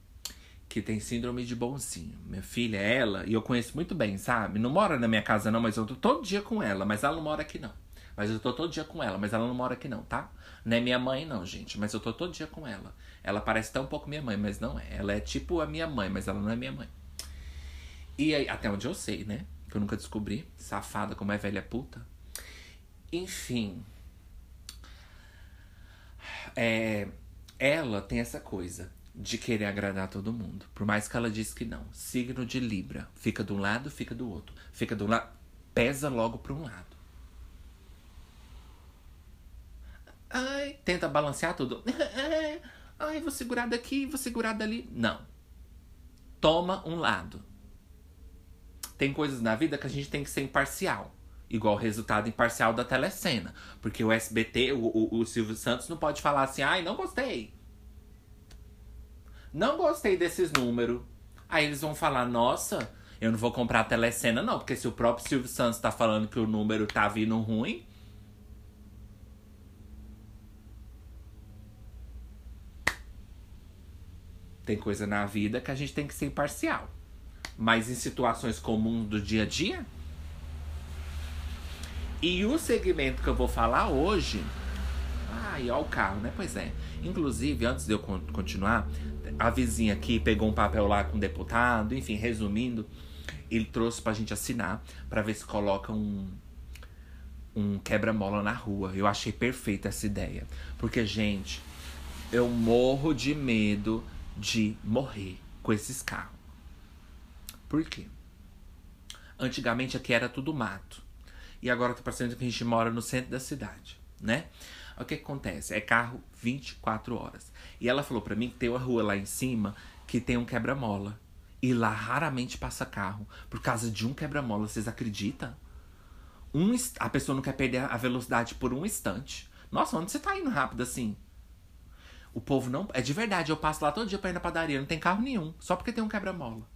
S1: que tem síndrome de bonzinho. Minha filha, ela, e eu conheço muito bem, sabe? Não mora na minha casa não, mas eu tô todo dia com ela, mas ela não mora aqui não. Mas eu tô todo dia com ela, mas ela não mora aqui não, tá? Não é minha mãe não, gente, mas eu tô todo dia com ela. Ela parece tão pouco minha mãe, mas não é. Ela é tipo a minha mãe, mas ela não é minha mãe. E aí, até onde eu sei, né? Que eu nunca descobri. Safada como é velha puta. Enfim. É, ela tem essa coisa de querer agradar todo mundo. Por mais que ela diz que não. Signo de Libra. Fica de um lado, fica do outro. Fica do lado. Pesa logo para um lado. Ai, tenta balancear tudo. Ai, vou segurar daqui, vou segurar dali. Não. Toma um lado. Tem coisas na vida que a gente tem que ser imparcial. Igual o resultado imparcial da telecena. Porque o SBT, o, o, o Silvio Santos, não pode falar assim, ai, não gostei. Não gostei desses números. Aí eles vão falar, nossa, eu não vou comprar a telecena, não. Porque se o próprio Silvio Santos tá falando que o número tá vindo ruim, Tem coisa na vida que a gente tem que ser imparcial. Mas em situações comuns do dia a dia. E o segmento que eu vou falar hoje. Ai, ó o carro, né? Pois é. Inclusive, antes de eu continuar, a vizinha aqui pegou um papel lá com o deputado, enfim, resumindo, ele trouxe pra gente assinar para ver se coloca um um quebra-mola na rua. Eu achei perfeita essa ideia, porque gente, eu morro de medo de morrer com esses carros. Por quê? Antigamente aqui era tudo mato. E agora tá parecendo que a gente mora no centro da cidade, né? O que, acontece? É carro 24 horas. E ela falou para mim que tem uma rua lá em cima que tem um quebra-mola. E lá raramente passa carro por causa de um quebra-mola. Vocês acreditam? Um, a pessoa não quer perder a velocidade por um instante. Nossa, onde você tá indo rápido assim? O povo não. É de verdade, eu passo lá todo dia pra ir na padaria, não tem carro nenhum. Só porque tem um quebra-mola.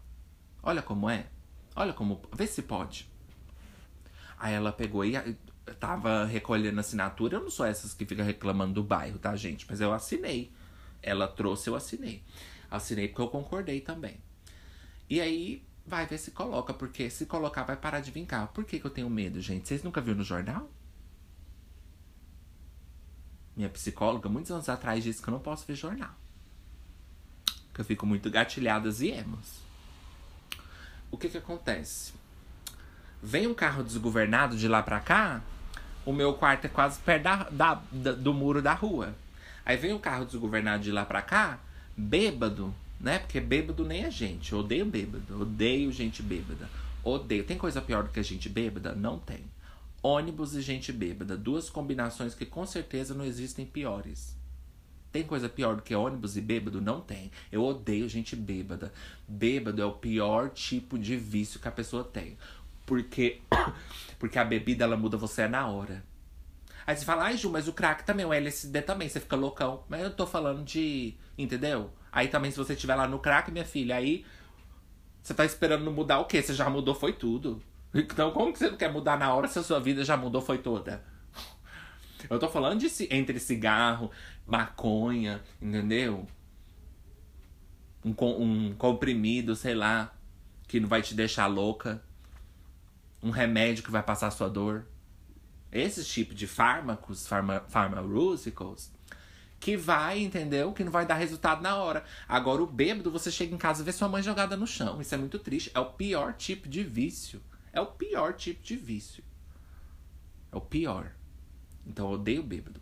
S1: Olha como é. Olha como. Vê se pode. Aí ela pegou e tava recolhendo assinatura. Eu não sou essas que fica reclamando do bairro, tá, gente? Mas eu assinei. Ela trouxe, eu assinei. Assinei porque eu concordei também. E aí, vai ver se coloca, porque se colocar vai parar de vincar. Por que, que eu tenho medo, gente? Vocês nunca viram no jornal? Minha psicóloga, muitos anos atrás, disse que eu não posso ver jornal. Que eu fico muito gatilhadas e emos. O que que acontece? Vem um carro desgovernado de lá pra cá, o meu quarto é quase perto da, da, da, do muro da rua. Aí vem um carro desgovernado de lá pra cá, bêbado, né? Porque bêbado nem é gente. Eu odeio bêbado, odeio gente bêbada. Odeio. Tem coisa pior do que a gente bêbada? Não tem. Ônibus e gente bêbada, duas combinações que com certeza não existem piores. Tem coisa pior do que ônibus e bêbado? Não tem. Eu odeio gente bêbada. Bêbado é o pior tipo de vício que a pessoa tem. Porque, porque a bebida ela muda você na hora. Aí você fala, ai Ju, mas o crack também, o LSD também, você fica loucão. Mas eu tô falando de. Entendeu? Aí também, se você estiver lá no crack, minha filha, aí. Você tá esperando mudar o quê? Você já mudou, foi tudo. Então, como que você não quer mudar na hora se a sua vida já mudou, foi toda? Eu tô falando de entre cigarro, maconha, entendeu? Um, um comprimido, sei lá, que não vai te deixar louca um remédio que vai passar a sua dor. Esse tipo de fármacos, pharma, pharmaceuticals, que vai, entendeu? Que não vai dar resultado na hora. Agora, o bêbado, você chega em casa e vê sua mãe jogada no chão. Isso é muito triste. É o pior tipo de vício. É o pior tipo de vício. É o pior. Então, eu odeio bêbado.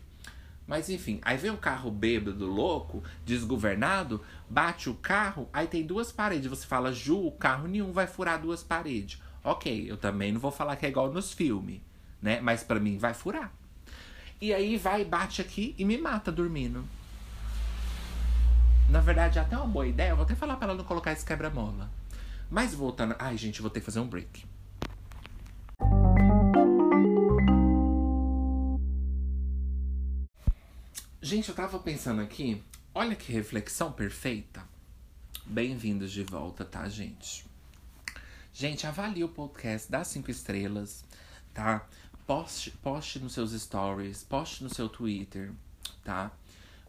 S1: Mas enfim, aí vem um carro bêbado, louco, desgovernado, bate o carro, aí tem duas paredes. Você fala, Ju, o carro nenhum vai furar duas paredes. Ok, eu também não vou falar que é igual nos filmes, né? Mas para mim vai furar. E aí vai, bate aqui e me mata dormindo. Na verdade, é até uma boa ideia. Eu vou até falar pra ela não colocar esse quebra-mola. Mas voltando. Ai, gente, vou ter que fazer um break. Gente, eu tava pensando aqui. Olha que reflexão perfeita. Bem-vindos de volta, tá, gente? Gente, avalie o podcast, dá cinco estrelas, tá? Poste, poste nos seus stories, poste no seu Twitter, tá?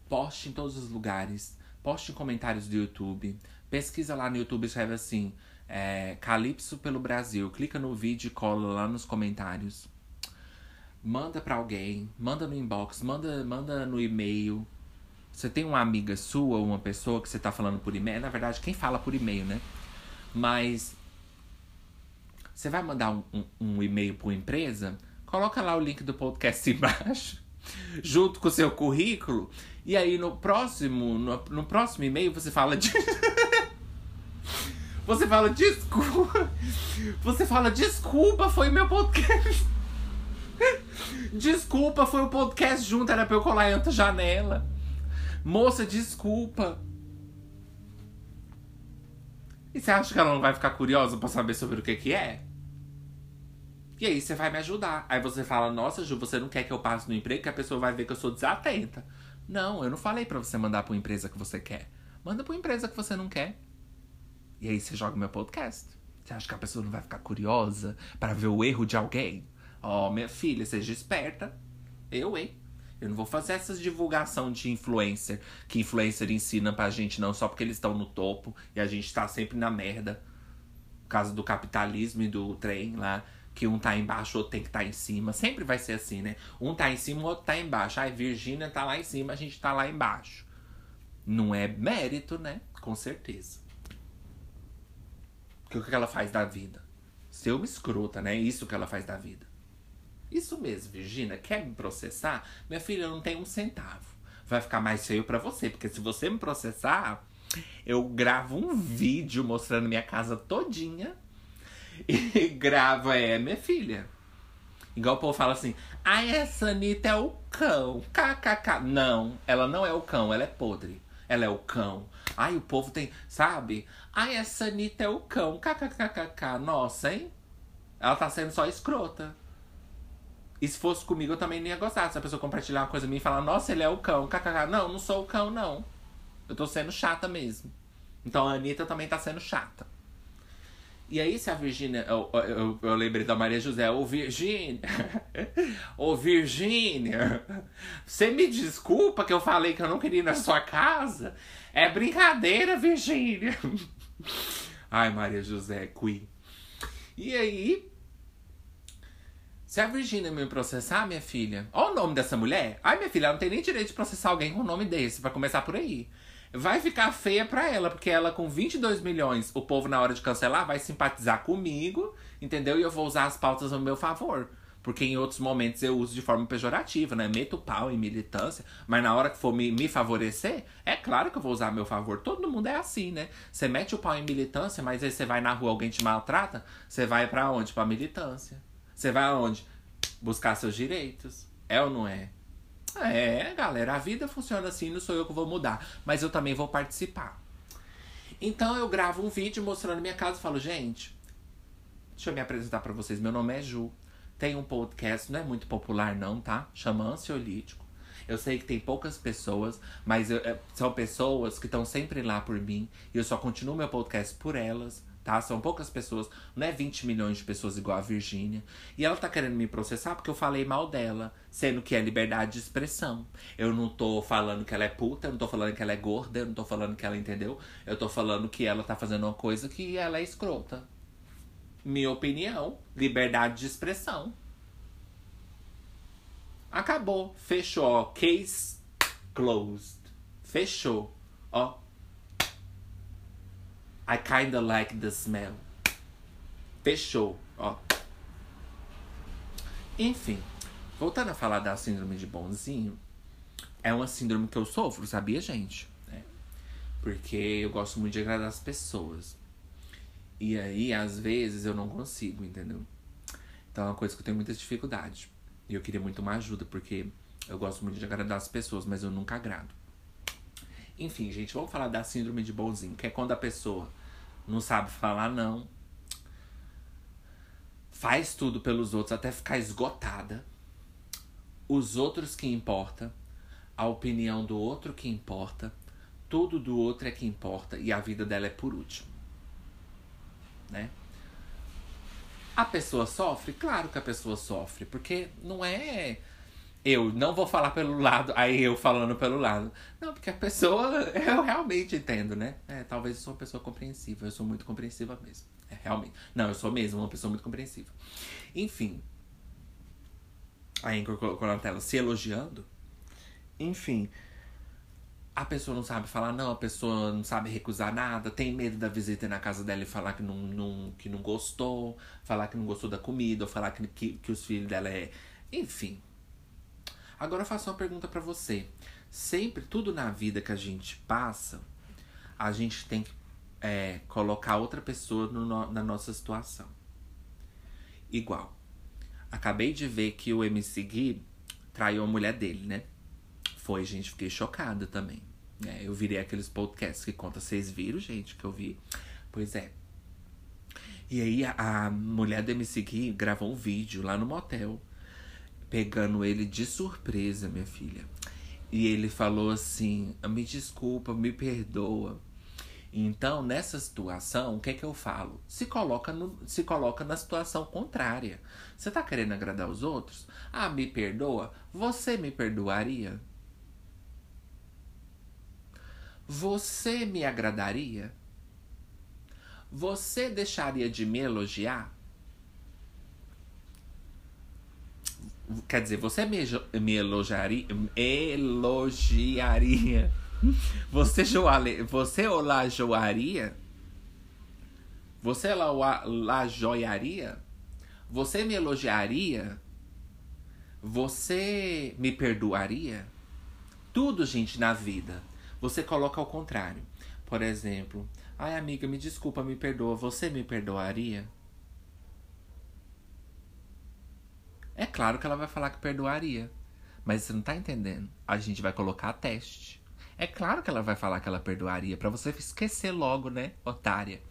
S1: Poste em todos os lugares, poste em comentários do YouTube. Pesquisa lá no YouTube, escreve assim, é, Calypso pelo Brasil. Clica no vídeo e cola lá nos comentários. Manda pra alguém, manda no inbox, manda, manda no e-mail. Você tem uma amiga sua, uma pessoa que você tá falando por e-mail. Na verdade, quem fala por e-mail, né? Mas você vai mandar um, um, um e-mail para empresa, coloca lá o link do podcast embaixo, junto com o seu currículo, e aí no próximo, no, no próximo e-mail você fala de. você fala desculpa. Você fala desculpa, foi meu podcast. Desculpa, foi o podcast junto, era pra eu colar em outra janela. Moça, desculpa. E você acha que ela não vai ficar curiosa para saber sobre o que que é? E aí você vai me ajudar. Aí você fala, nossa, Ju, você não quer que eu passe no emprego, que a pessoa vai ver que eu sou desatenta. Não, eu não falei para você mandar pra empresa que você quer. Manda pra empresa que você não quer. E aí você joga meu podcast. Você acha que a pessoa não vai ficar curiosa para ver o erro de alguém? Ó, oh, minha filha, seja esperta. Eu, hein? Eu não vou fazer essas divulgação de influencer que influencer ensina pra gente, não, só porque eles estão no topo e a gente tá sempre na merda. Por causa do capitalismo e do trem lá. Que um tá embaixo, outro tem que estar tá em cima. Sempre vai ser assim, né? Um tá em cima, o outro tá embaixo. Ai, Virgínia tá lá em cima, a gente tá lá embaixo. Não é mérito, né? Com certeza. Porque o que ela faz da vida? Ser uma escrota, né? Isso que ela faz da vida. Isso mesmo, Virgínia, quer me processar? Minha filha, não tem um centavo. Vai ficar mais feio para você, porque se você me processar, eu gravo um vídeo mostrando minha casa todinha e gravo, é, minha filha. Igual o povo fala assim, ai, essa Anitta é o cão, kkk. Não, ela não é o cão, ela é podre. Ela é o cão. Ai, o povo tem, sabe? Ai, essa Anitta é o cão, kkkk. Nossa, hein? Ela tá sendo só escrota. E se fosse comigo, eu também não ia gostar. Se a pessoa compartilhar uma coisa minha e falar, nossa, ele é o cão, kkk. Não, não sou o cão, não. Eu tô sendo chata mesmo. Então a Anitta também tá sendo chata. E aí, se a Virgínia. Eu, eu, eu, lembrei da Maria José, ô Virgínia. ô Virgínia. Você me desculpa que eu falei que eu não queria ir na sua casa? É brincadeira, Virgínia. Ai, Maria José, Queen. E aí, se a Virgínia me processar, minha filha, olha o nome dessa mulher. Ai, minha filha, ela não tem nem direito de processar alguém com um nome desse, vai começar por aí. Vai ficar feia pra ela, porque ela com 22 milhões, o povo na hora de cancelar vai simpatizar comigo, entendeu? E eu vou usar as pautas a meu favor. Porque em outros momentos eu uso de forma pejorativa, né? Meto pau em militância. Mas na hora que for me, me favorecer, é claro que eu vou usar a meu favor. Todo mundo é assim, né? Você mete o pau em militância, mas aí você vai na rua, alguém te maltrata, você vai para onde? Pra militância. Você vai aonde? Buscar seus direitos. É ou não é? É, galera, a vida funciona assim, não sou eu que vou mudar. Mas eu também vou participar. Então eu gravo um vídeo mostrando minha casa e falo, gente, deixa eu me apresentar para vocês. Meu nome é Ju. Tem um podcast, não é muito popular, não, tá? Chama Ansiolítico. Eu sei que tem poucas pessoas, mas eu, é, são pessoas que estão sempre lá por mim. E eu só continuo meu podcast por elas tá? São poucas pessoas, não é 20 milhões de pessoas igual a Virgínia. E ela tá querendo me processar porque eu falei mal dela, sendo que é liberdade de expressão. Eu não tô falando que ela é puta, eu não tô falando que ela é gorda, eu não tô falando que ela entendeu. Eu tô falando que ela tá fazendo uma coisa que ela é escrota. Minha opinião, liberdade de expressão. Acabou, fechou, ó. Case closed. Fechou. Ó, I kinda like the smell. Fechou, ó. Enfim, voltando a falar da síndrome de bonzinho, é uma síndrome que eu sofro, sabia, gente? É. Porque eu gosto muito de agradar as pessoas. E aí, às vezes, eu não consigo, entendeu? Então é uma coisa que eu tenho muita dificuldade. E eu queria muito uma ajuda, porque eu gosto muito de agradar as pessoas, mas eu nunca agrado. Enfim, gente, vamos falar da síndrome de bonzinho, que é quando a pessoa não sabe falar não, faz tudo pelos outros até ficar esgotada. Os outros que importa, a opinião do outro que importa, tudo do outro é que importa e a vida dela é por último. Né? A pessoa sofre? Claro que a pessoa sofre, porque não é eu não vou falar pelo lado, aí eu falando pelo lado. Não, porque a pessoa, eu realmente entendo, né? É, talvez eu sou uma pessoa compreensiva, eu sou muito compreensiva mesmo. É, realmente. Não, eu sou mesmo uma pessoa muito compreensiva. Enfim. A Anchor colocou na tela se elogiando. Enfim. A pessoa não sabe falar, não, a pessoa não sabe recusar nada, tem medo da visita na casa dela e falar que não, não, que não gostou, falar que não gostou da comida, ou falar que, que, que os filhos dela é. Enfim, Agora eu faço uma pergunta para você. Sempre, tudo na vida que a gente passa, a gente tem que é, colocar outra pessoa no, na nossa situação. Igual. Acabei de ver que o MC Gui traiu a mulher dele, né? Foi, gente, fiquei chocada também. É, eu virei aqueles podcasts que conta, vocês viram, gente, que eu vi? Pois é. E aí a, a mulher do MC Gui gravou um vídeo lá no motel pegando ele de surpresa, minha filha. E ele falou assim: Me desculpa, me perdoa. Então, nessa situação, o que é que eu falo? Se coloca, no, se coloca na situação contrária. Você tá querendo agradar os outros? Ah, me perdoa? Você me perdoaria? Você me agradaria? Você deixaria de me elogiar? Quer dizer, você me, me elogiaria, elogiaria você, joale, você olajoaria? Você lajoiaria? Você me elogiaria? Você me perdoaria? Tudo, gente, na vida. Você coloca ao contrário. Por exemplo, ai amiga, me desculpa, me perdoa. Você me perdoaria? É claro que ela vai falar que perdoaria. Mas você não tá entendendo. A gente vai colocar teste. É claro que ela vai falar que ela perdoaria, para você esquecer logo, né, otária.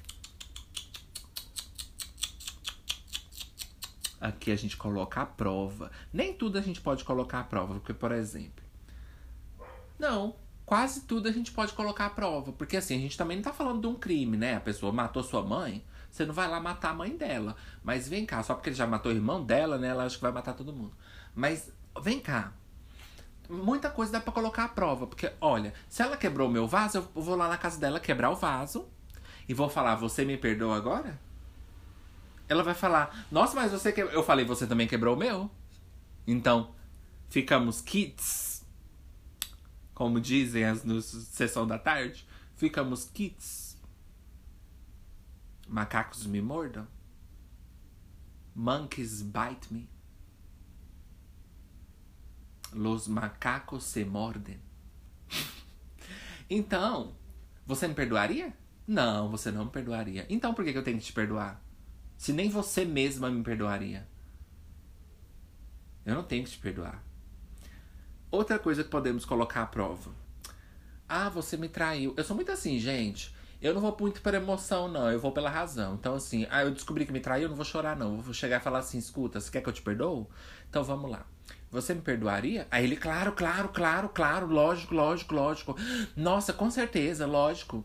S1: Aqui a gente coloca a prova. Nem tudo a gente pode colocar a prova, porque, por exemplo. Não, quase tudo a gente pode colocar a prova. Porque assim, a gente também não tá falando de um crime, né? A pessoa matou sua mãe, você não vai lá matar a mãe dela. Mas vem cá, só porque ele já matou o irmão dela, né? Ela acha que vai matar todo mundo. Mas vem cá, muita coisa dá para colocar à prova. Porque, olha, se ela quebrou meu vaso, eu vou lá na casa dela quebrar o vaso e vou falar: Você me perdoa agora? Ela vai falar: Nossa, mas você quebrou. Eu falei: Você também quebrou o meu? Então, ficamos kits. Como dizem as no sessão da tarde, ficamos kits. Macacos me mordam. Monkeys bite me. Los macacos se mordem. então, você me perdoaria? Não, você não me perdoaria. Então por que, eu tenho que te perdoar? Se nem você mesma me perdoaria. Eu não tenho que te perdoar. Outra coisa que podemos colocar à prova. Ah, você me traiu. Eu sou muito assim, gente. Eu não vou muito pela emoção, não. Eu vou pela razão. Então, assim, ah, eu descobri que me traiu, eu não vou chorar, não. Eu vou chegar e falar assim: escuta, você quer que eu te perdoo? Então vamos lá. Você me perdoaria? Aí ele, claro, claro, claro, claro, lógico, lógico, lógico. Nossa, com certeza, lógico.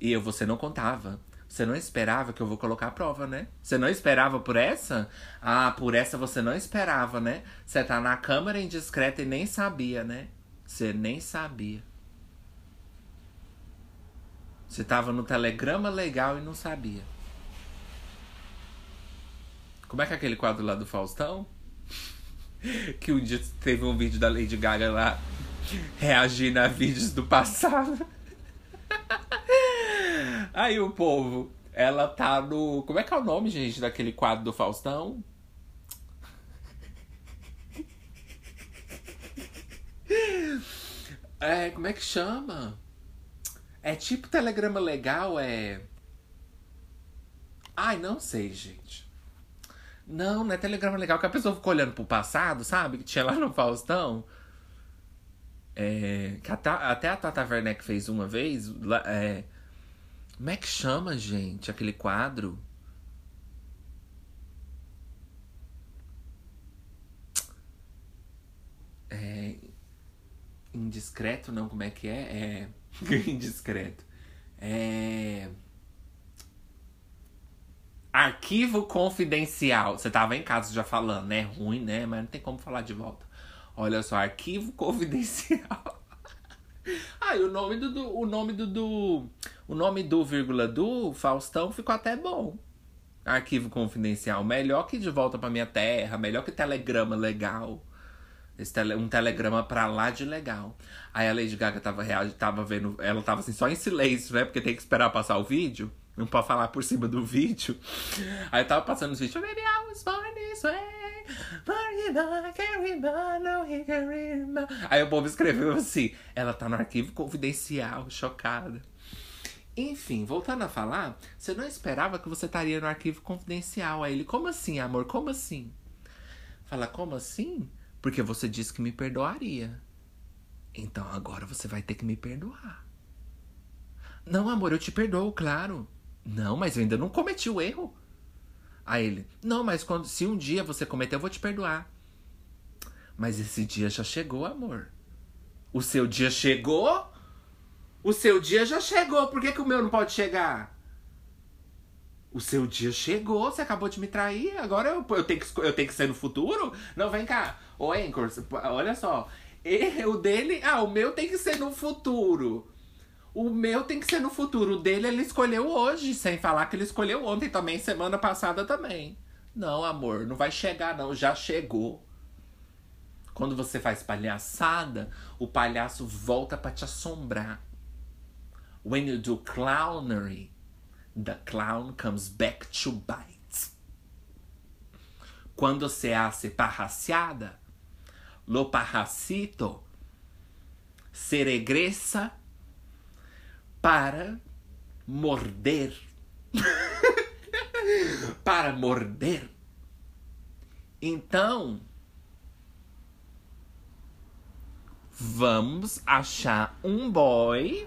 S1: E eu, você não contava. Você não esperava que eu vou colocar a prova, né? Você não esperava por essa? Ah, por essa você não esperava, né? Você tá na câmera indiscreta e nem sabia, né? Você nem sabia. Você tava no telegrama legal e não sabia. Como é que é aquele quadro lá do Faustão? que um dia teve um vídeo da Lady Gaga lá reagindo a vídeos do passado. Aí o povo, ela tá no. Como é que é o nome, gente, daquele quadro do Faustão? É, como é que chama? É tipo telegrama legal, é. Ai, não sei, gente. Não, não é telegrama legal, que a pessoa ficou olhando pro passado, sabe? Que tinha lá no Faustão. É, que até, a Tata Werneck fez uma vez. É, como é que chama, gente, aquele quadro? É, indiscreto, não, como é que é? É. indiscreto. É. Arquivo confidencial. Você tava em casa já falando, né? Ruim, né? Mas não tem como falar de volta. Olha só, arquivo confidencial. ah, o nome do, do, o nome do, do o nome do vírgula do Faustão ficou até bom. Arquivo confidencial, melhor que de volta para minha terra, melhor que telegrama legal. Tele, um telegrama pra lá de legal. Aí a Lady Gaga tava, tava vendo, ela tava assim só em silêncio, né? Porque tem que esperar passar o vídeo. Não pode falar por cima do vídeo. Aí tava passando os vídeos. Maybe I was born this way. Aí o povo escreveu assim: ela tá no arquivo confidencial, chocada. Enfim, voltando a falar, você não esperava que você estaria no arquivo confidencial. Aí ele, como assim, amor? Como assim? Fala, como assim? Porque você disse que me perdoaria. Então agora você vai ter que me perdoar. Não, amor, eu te perdoo, claro. Não, mas eu ainda não cometi o erro. Aí ele, não, mas quando, se um dia você cometer, eu vou te perdoar. Mas esse dia já chegou, amor. O seu dia chegou? O seu dia já chegou, por que, que o meu não pode chegar? O seu dia chegou, você acabou de me trair, agora eu, eu, tenho, que, eu tenho que ser no futuro? Não, vem cá. Ô, Anchor, olha só. o dele, ah, o meu tem que ser no futuro. O meu tem que ser no futuro. O dele ele escolheu hoje, sem falar que ele escolheu ontem também, semana passada também. Não, amor, não vai chegar, não. Já chegou. Quando você faz palhaçada, o palhaço volta para te assombrar. When you do clownery, the clown comes back to bite. Quando se hace parraciada, lo parracito se regresa para morder. para morder. Então, vamos achar um boy.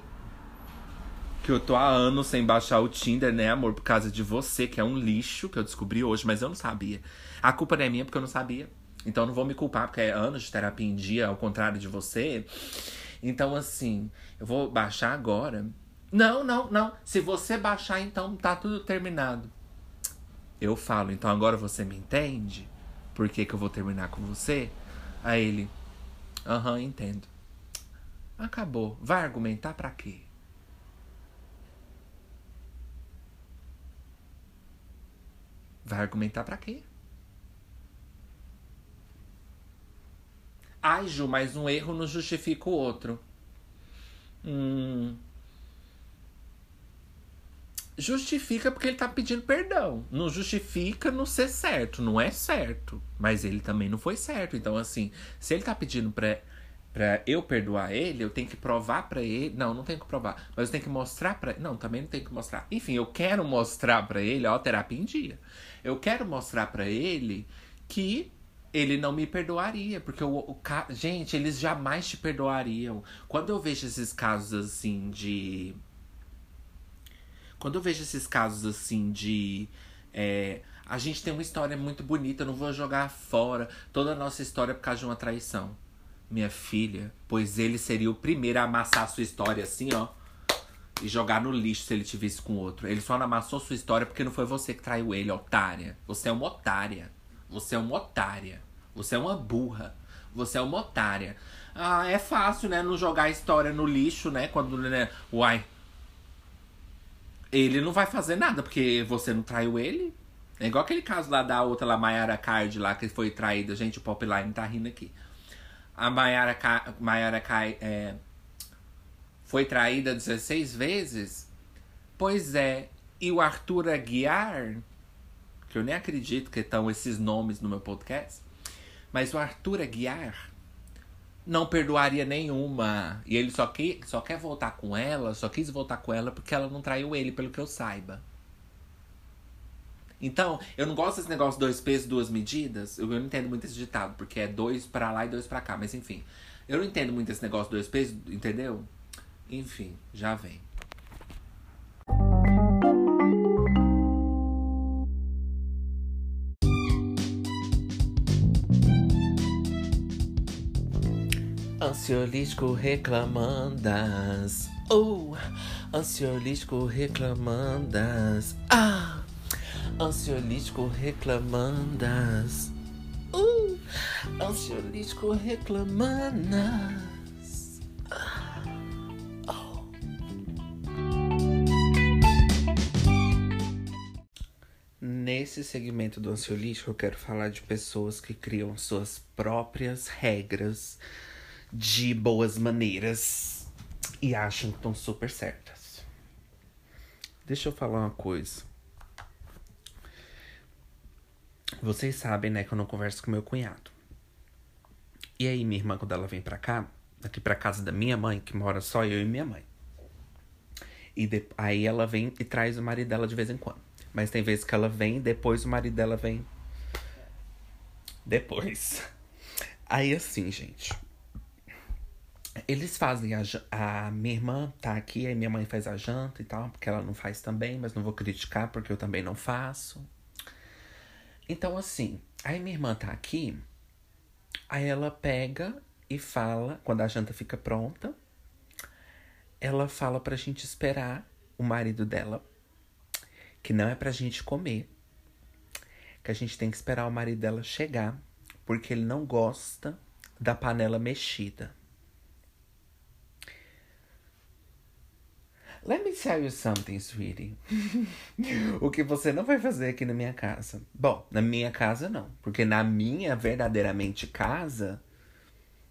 S1: Que eu tô há anos sem baixar o Tinder, né, amor? Por causa de você, que é um lixo que eu descobri hoje, mas eu não sabia. A culpa não é minha porque eu não sabia. Então não vou me culpar, porque é anos de terapia em dia, ao contrário de você. Então, assim, eu vou baixar agora. Não, não, não. Se você baixar, então tá tudo terminado. Eu falo, então agora você me entende? Por que, que eu vou terminar com você? Aí ele, aham, entendo. Acabou. Vai argumentar pra quê? Vai argumentar pra quê? Ai, Ju, mas um erro não justifica o outro. Hum. Justifica porque ele tá pedindo perdão. Não justifica não ser certo. Não é certo. Mas ele também não foi certo. Então, assim, se ele tá pedindo pra, pra eu perdoar ele, eu tenho que provar pra ele. Não, não tenho que provar. Mas eu tenho que mostrar pra. Não, também não tenho que mostrar. Enfim, eu quero mostrar pra ele, ó, terapia em dia. Eu quero mostrar pra ele que ele não me perdoaria, porque o, o gente, eles jamais te perdoariam. Quando eu vejo esses casos assim de quando eu vejo esses casos assim de é, a gente tem uma história muito bonita, não vou jogar fora toda a nossa história por causa de uma traição. Minha filha, pois ele seria o primeiro a amassar a sua história assim, ó. E jogar no lixo se ele te visse com outro. Ele só não amassou sua história porque não foi você que traiu ele, otária. Você é uma otária. Você é uma otária. Você é uma burra. Você é uma otária. Ah, é fácil, né? Não jogar a história no lixo, né? Quando, né? Uai. Ele não vai fazer nada, porque você não traiu ele. É igual aquele caso lá da outra lá, Mayara Card, lá, que foi traída. Gente, o Popline tá rindo aqui. A Mayara, Mayara Card é, foi traída 16 vezes? Pois é. E o Arthur Aguiar, que eu nem acredito que estão esses nomes no meu podcast. Mas o Arthur Aguiar não perdoaria nenhuma. E ele só, que, só quer voltar com ela, só quis voltar com ela porque ela não traiu ele, pelo que eu saiba. Então, eu não gosto desse negócio dois pesos, duas medidas. Eu não entendo muito esse ditado, porque é dois para lá e dois para cá, mas enfim. Eu não entendo muito esse negócio dois pesos, entendeu? Enfim, já vem. Ansiolítico reclamandas. Oh, ansiolítico reclamandas. Ah, ansiolítico reclamandas. Uh, ansiolítico reclamandas. Ah, oh. Nesse segmento do ansiolítico, eu quero falar de pessoas que criam suas próprias regras de boas maneiras e acham que estão super certas. Deixa eu falar uma coisa. Vocês sabem, né, que eu não converso com meu cunhado. E aí, minha irmã, quando ela vem pra cá, aqui pra casa da minha mãe, que mora só eu e minha mãe. E de, aí ela vem e traz o marido dela de vez em quando. Mas tem vezes que ela vem depois o marido dela vem. Depois. Aí assim, gente. Eles fazem a, a minha irmã tá aqui, aí minha mãe faz a janta e tal, porque ela não faz também, mas não vou criticar porque eu também não faço. Então assim, aí minha irmã tá aqui, aí ela pega e fala quando a janta fica pronta. ela fala pra gente esperar o marido dela, que não é pra gente comer, que a gente tem que esperar o marido dela chegar, porque ele não gosta da panela mexida. Let me tell you something, sweetie. o que você não vai fazer aqui na minha casa? Bom, na minha casa não. Porque na minha verdadeiramente casa,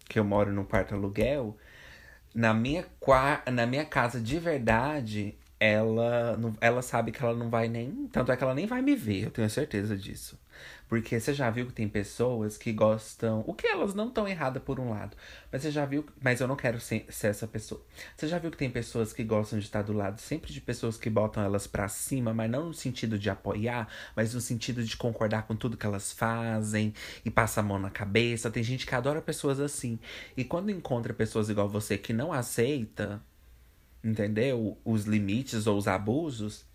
S1: que eu moro no quarto aluguel, na minha, na minha casa de verdade, ela, ela sabe que ela não vai nem. Tanto é que ela nem vai me ver, eu tenho certeza disso. Porque você já viu que tem pessoas que gostam. O que elas não estão erradas por um lado. Mas você já viu. Mas eu não quero ser, ser, essa pessoa. Você já viu que tem pessoas que gostam de estar do lado sempre de pessoas que botam elas para cima, mas não no sentido de apoiar, mas no sentido de concordar com tudo que elas fazem e passa a mão na cabeça. Tem gente que adora pessoas assim. E quando encontra pessoas igual você que não aceita, entendeu? Os limites ou os abusos,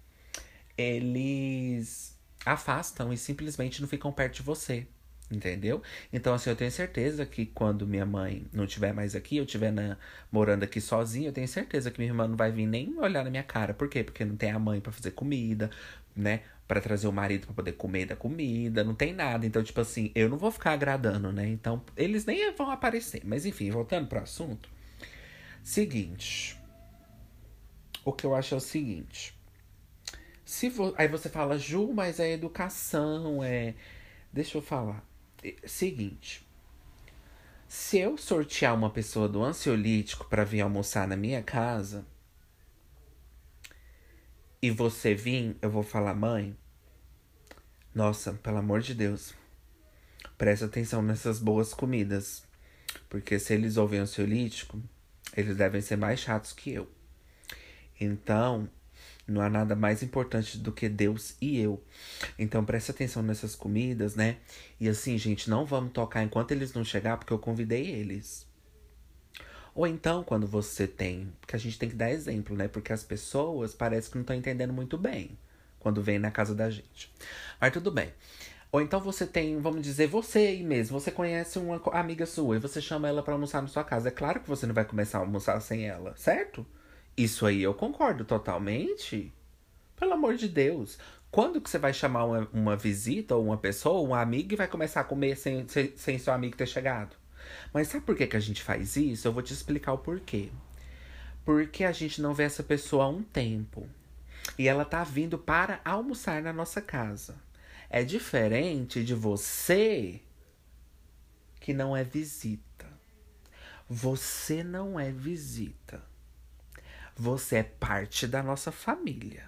S1: eles afastam e simplesmente não ficam perto de você. Entendeu? Então, assim, eu tenho certeza que quando minha mãe não estiver mais aqui, eu estiver na, morando aqui sozinho, eu tenho certeza que minha irmã não vai vir nem olhar na minha cara. Por quê? Porque não tem a mãe para fazer comida, né? para trazer o marido para poder comer da comida, não tem nada. Então, tipo assim, eu não vou ficar agradando, né? Então, eles nem vão aparecer. Mas enfim, voltando pro assunto. Seguinte. O que eu acho é o seguinte. Se vo... Aí você fala, Ju, mas é educação, é. Deixa eu falar. Seguinte. Se eu sortear uma pessoa do ansiolítico para vir almoçar na minha casa e você vir, eu vou falar, mãe, nossa, pelo amor de Deus, presta atenção nessas boas comidas. Porque se eles ouvem ansiolítico, eles devem ser mais chatos que eu. Então, não há nada mais importante do que Deus e eu. Então preste atenção nessas comidas, né? E assim, gente, não vamos tocar enquanto eles não chegar, porque eu convidei eles. Ou então, quando você tem. Porque a gente tem que dar exemplo, né? Porque as pessoas parecem que não estão entendendo muito bem quando vem na casa da gente. Mas tudo bem. Ou então você tem, vamos dizer, você aí mesmo, você conhece uma amiga sua e você chama ela para almoçar na sua casa. É claro que você não vai começar a almoçar sem ela, certo? Isso aí eu concordo totalmente. Pelo amor de Deus. Quando que você vai chamar uma, uma visita ou uma pessoa, um amigo, e vai começar a comer sem, sem, sem seu amigo ter chegado? Mas sabe por que, que a gente faz isso? Eu vou te explicar o porquê. Porque a gente não vê essa pessoa há um tempo. E ela tá vindo para almoçar na nossa casa. É diferente de você que não é visita. Você não é visita. Você é parte da nossa família.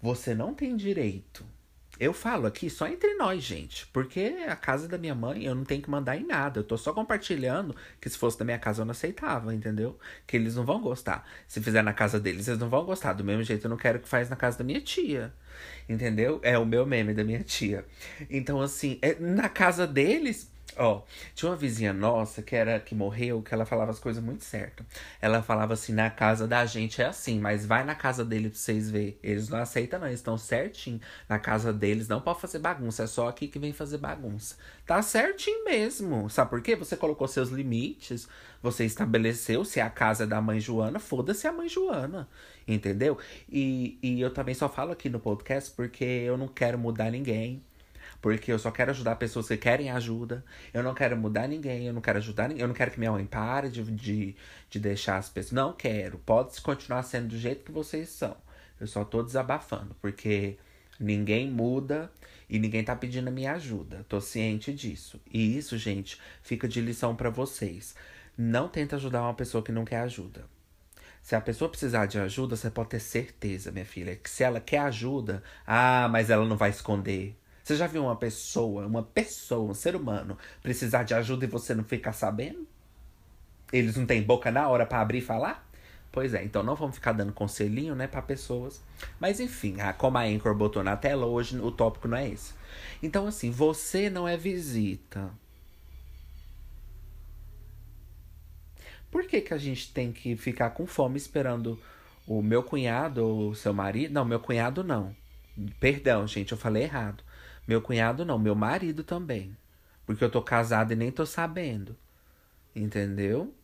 S1: Você não tem direito. Eu falo aqui só entre nós, gente. Porque a casa da minha mãe eu não tenho que mandar em nada. Eu tô só compartilhando que se fosse da minha casa eu não aceitava, entendeu? Que eles não vão gostar. Se fizer na casa deles, eles não vão gostar. Do mesmo jeito eu não quero que faz na casa da minha tia. Entendeu? É o meu meme da minha tia. Então, assim, é, na casa deles, Ó, tinha uma vizinha nossa que era que morreu, que ela falava as coisas muito certas. Ela falava assim: na casa da gente é assim, mas vai na casa dele pra vocês verem. Eles não aceitam, não, eles estão certinho. Na casa deles não pode fazer bagunça, é só aqui que vem fazer bagunça. Tá certinho mesmo. Sabe por quê? Você colocou seus limites, você estabeleceu se é a casa é da mãe Joana, foda-se a mãe Joana. Entendeu? E, e eu também só falo aqui no podcast porque eu não quero mudar ninguém. Porque eu só quero ajudar pessoas que querem ajuda. Eu não quero mudar ninguém, eu não quero ajudar ninguém. Eu não quero que minha mãe pare de, de, de deixar as pessoas. Não quero. Pode continuar sendo do jeito que vocês são. Eu só tô desabafando, porque ninguém muda e ninguém tá pedindo a minha ajuda. Tô ciente disso. E isso, gente, fica de lição para vocês. Não tenta ajudar uma pessoa que não quer ajuda. Se a pessoa precisar de ajuda, você pode ter certeza, minha filha, que se ela quer ajuda, ah, mas ela não vai esconder. Você já viu uma pessoa, uma pessoa, um ser humano, precisar de ajuda e você não ficar sabendo? Eles não têm boca na hora para abrir e falar? Pois é, então não vamos ficar dando conselhinho, né, para pessoas. Mas enfim, como a Anchor botou na tela hoje, o tópico não é esse. Então, assim, você não é visita. Por que, que a gente tem que ficar com fome esperando o meu cunhado ou o seu marido? Não, meu cunhado não. Perdão, gente, eu falei errado. Meu cunhado não, meu marido também. Porque eu tô casada e nem tô sabendo. Entendeu?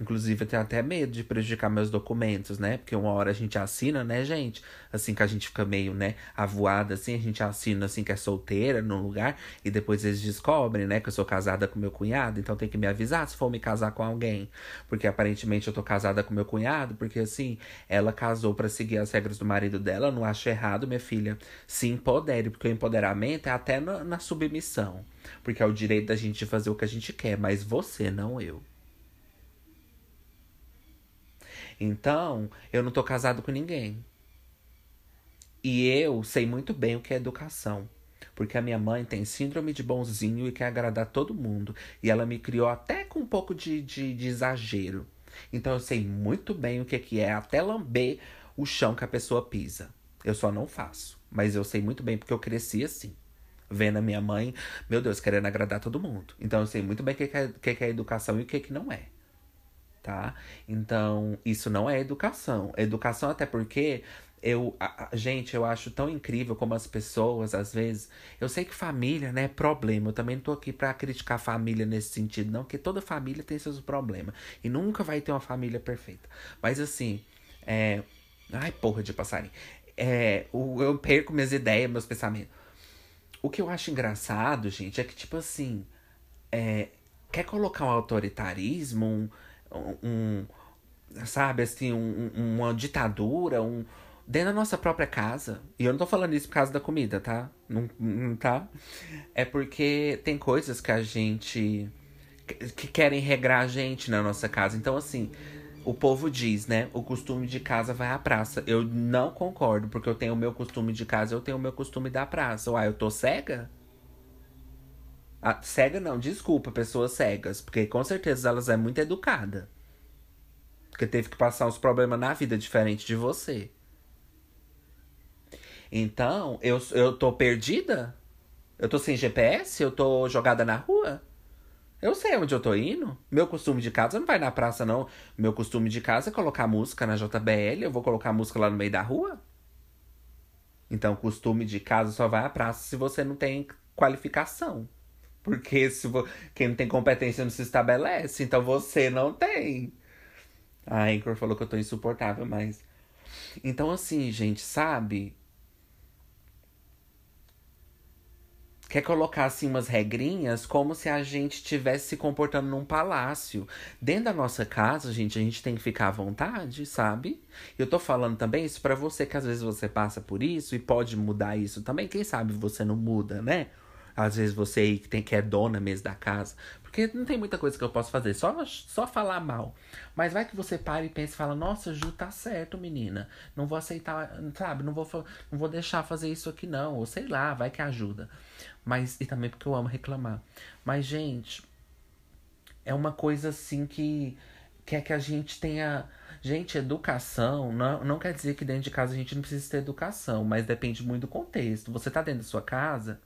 S1: Inclusive, eu tenho até medo de prejudicar meus documentos, né? Porque uma hora a gente assina, né, gente? Assim que a gente fica meio, né, avoada, assim, a gente assina assim que é solteira num lugar e depois eles descobrem, né, que eu sou casada com meu cunhado, então tem que me avisar se for me casar com alguém. Porque aparentemente eu tô casada com meu cunhado, porque assim, ela casou para seguir as regras do marido dela, não acho errado, minha filha. Se empodere, porque o empoderamento é até na, na submissão. Porque é o direito da gente fazer o que a gente quer, mas você, não eu. Então, eu não tô casado com ninguém. E eu sei muito bem o que é educação. Porque a minha mãe tem síndrome de bonzinho e quer agradar todo mundo. E ela me criou até com um pouco de, de, de exagero. Então eu sei muito bem o que, que é até lamber o chão que a pessoa pisa. Eu só não faço. Mas eu sei muito bem porque eu cresci assim. Vendo a minha mãe, meu Deus, querendo agradar todo mundo. Então eu sei muito bem o que, é, que, que é educação e o que, que não é tá? Então, isso não é educação. Educação até porque eu, a, a, gente, eu acho tão incrível como as pessoas, às vezes. Eu sei que família, né, é problema. Eu também não tô aqui pra criticar família nesse sentido, não, porque toda família tem seus problemas. E nunca vai ter uma família perfeita. Mas assim, é. Ai, porra de passarinho. É, eu perco minhas ideias, meus pensamentos. O que eu acho engraçado, gente, é que, tipo assim. É, quer colocar um autoritarismo, um, um, sabe, assim, um, uma ditadura, um dentro da nossa própria casa. E eu não tô falando isso por causa da comida, tá? Não, não tá? É porque tem coisas que a gente que querem regrar a gente na nossa casa. Então, assim, o povo diz, né? O costume de casa vai à praça. Eu não concordo, porque eu tenho o meu costume de casa, eu tenho o meu costume da praça. Uai, eu tô cega? Ah, cega não, desculpa, pessoas cegas. Porque com certeza elas é muito educada. Porque teve que passar uns problemas na vida diferente de você. Então, eu, eu tô perdida? Eu tô sem GPS? Eu tô jogada na rua? Eu sei onde eu tô indo. Meu costume de casa não vai na praça, não. Meu costume de casa é colocar música na JBL. Eu vou colocar música lá no meio da rua? Então, costume de casa só vai à praça se você não tem qualificação. Porque se quem não tem competência não se estabelece, então você não tem. A Anchor falou que eu tô insuportável, mas. Então, assim, gente, sabe? Quer colocar assim umas regrinhas como se a gente estivesse se comportando num palácio. Dentro da nossa casa, gente, a gente tem que ficar à vontade, sabe? Eu tô falando também isso para você que às vezes você passa por isso e pode mudar isso também. Quem sabe você não muda, né? Às vezes você aí que, tem, que é dona mesmo da casa. Porque não tem muita coisa que eu posso fazer, só, só falar mal. Mas vai que você para e pensa e fala: Nossa, Ju, tá certo, menina. Não vou aceitar, sabe? Não vou, não vou deixar fazer isso aqui, não. Ou sei lá, vai que ajuda. Mas, e também porque eu amo reclamar. Mas, gente, é uma coisa assim que quer que a gente tenha. Gente, educação não, não quer dizer que dentro de casa a gente não precisa ter educação, mas depende muito do contexto. Você tá dentro da sua casa,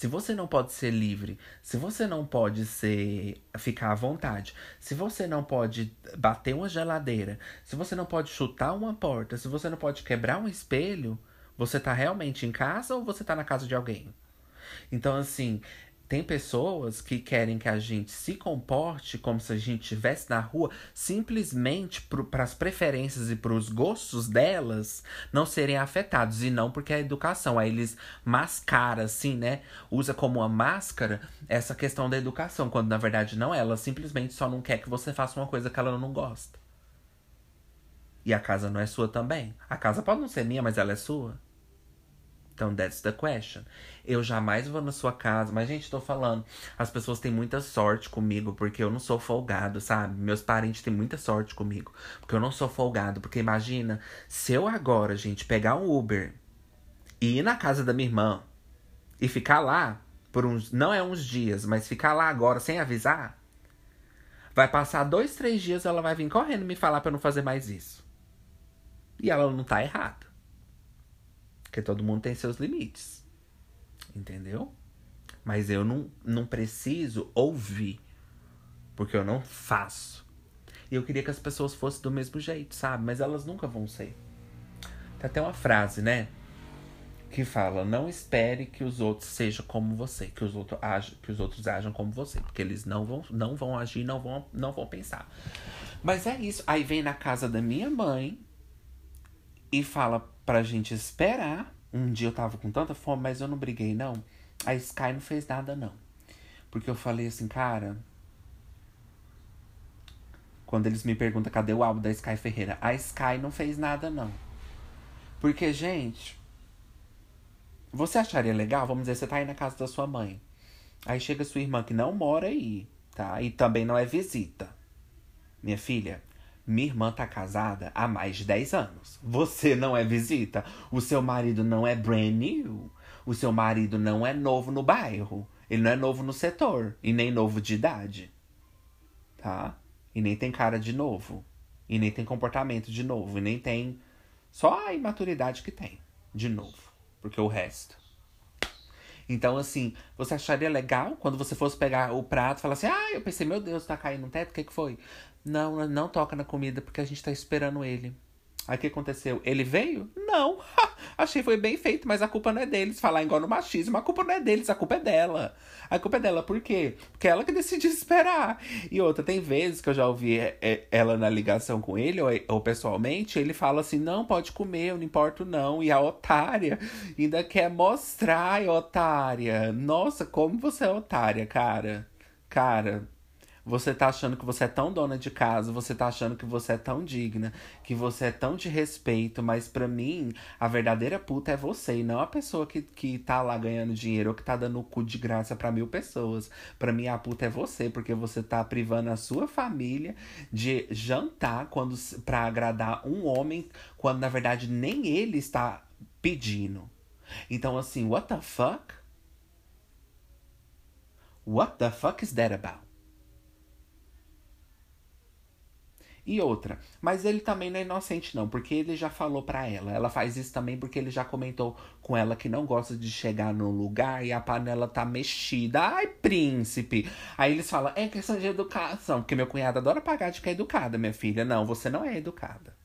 S1: se você não pode ser livre, se você não pode ser ficar à vontade, se você não pode bater uma geladeira, se você não pode chutar uma porta, se você não pode quebrar um espelho, você tá realmente em casa ou você tá na casa de alguém? Então, assim, tem pessoas que querem que a gente se comporte como se a gente estivesse na rua simplesmente para as preferências e para os gostos delas não serem afetados. E não porque é educação. Aí eles mascaram, assim, né? Usa como uma máscara essa questão da educação, quando na verdade não é. Ela simplesmente só não quer que você faça uma coisa que ela não gosta. E a casa não é sua também. A casa pode não ser minha, mas ela é sua. Então, that's the question. Eu jamais vou na sua casa. Mas, gente, tô falando. As pessoas têm muita sorte comigo, porque eu não sou folgado, sabe? Meus parentes têm muita sorte comigo, porque eu não sou folgado. Porque imagina, se eu agora, gente, pegar um Uber e ir na casa da minha irmã e ficar lá por uns. Não é uns dias, mas ficar lá agora sem avisar. Vai passar dois, três dias, ela vai vir correndo me falar para não fazer mais isso. E ela não tá errada. Porque todo mundo tem seus limites. Entendeu? Mas eu não, não preciso ouvir. Porque eu não faço. E eu queria que as pessoas fossem do mesmo jeito, sabe? Mas elas nunca vão ser. Tem até uma frase, né? que fala: não espere que os outros sejam como você, que os outros ajam, que os outros ajam como você, porque eles não vão, não vão agir, não vão, não vão pensar. Mas é isso. Aí vem na casa da minha mãe e fala pra gente esperar. Um dia eu tava com tanta fome, mas eu não briguei não. A Sky não fez nada não. Porque eu falei assim, cara, quando eles me perguntam cadê o álbum da Sky Ferreira, a Sky não fez nada não. Porque, gente, você acharia legal? Vamos dizer, você tá aí na casa da sua mãe. Aí chega sua irmã que não mora aí, tá? E também não é visita. Minha filha, minha irmã tá casada há mais de 10 anos. Você não é visita. O seu marido não é brand new. O seu marido não é novo no bairro. Ele não é novo no setor. E nem novo de idade. Tá? E nem tem cara de novo. E nem tem comportamento de novo. E nem tem. Só a imaturidade que tem. De novo porque o resto. Então, assim, você acharia legal quando você fosse pegar o prato e falar assim: Ah, eu pensei, meu Deus, tá caindo no teto, o que, que foi? Não, não toca na comida porque a gente tá esperando ele. Aí o que aconteceu? Ele veio? Não. Achei foi bem feito, mas a culpa não é deles. Falar igual no machismo, a culpa não é deles, a culpa é dela. A culpa é dela, por quê? Porque é ela que decidiu esperar. E outra, tem vezes que eu já ouvi é, é, ela na ligação com ele, ou, pessoalmente, ele fala assim: não, pode comer, eu não importo não. E a otária ainda quer mostrar, otária. Nossa, como você é otária, cara. Cara, você tá achando que você é tão dona de casa, você tá achando que você é tão digna, que você é tão de respeito, mas para mim, a verdadeira puta é você e não a pessoa que, que tá lá ganhando dinheiro ou que tá dando o cu de graça para mil pessoas. Para mim, a puta é você, porque você tá privando a sua família de jantar quando para agradar um homem, quando na verdade nem ele está pedindo. Então, assim, what the fuck? What the fuck is that about? E outra, mas ele também não é inocente não, porque ele já falou para ela. Ela faz isso também porque ele já comentou com ela que não gosta de chegar num lugar e a panela tá mexida. Ai, príncipe. Aí eles falam, é questão de educação, porque meu cunhado adora pagar de que é educada, minha filha. Não, você não é educada.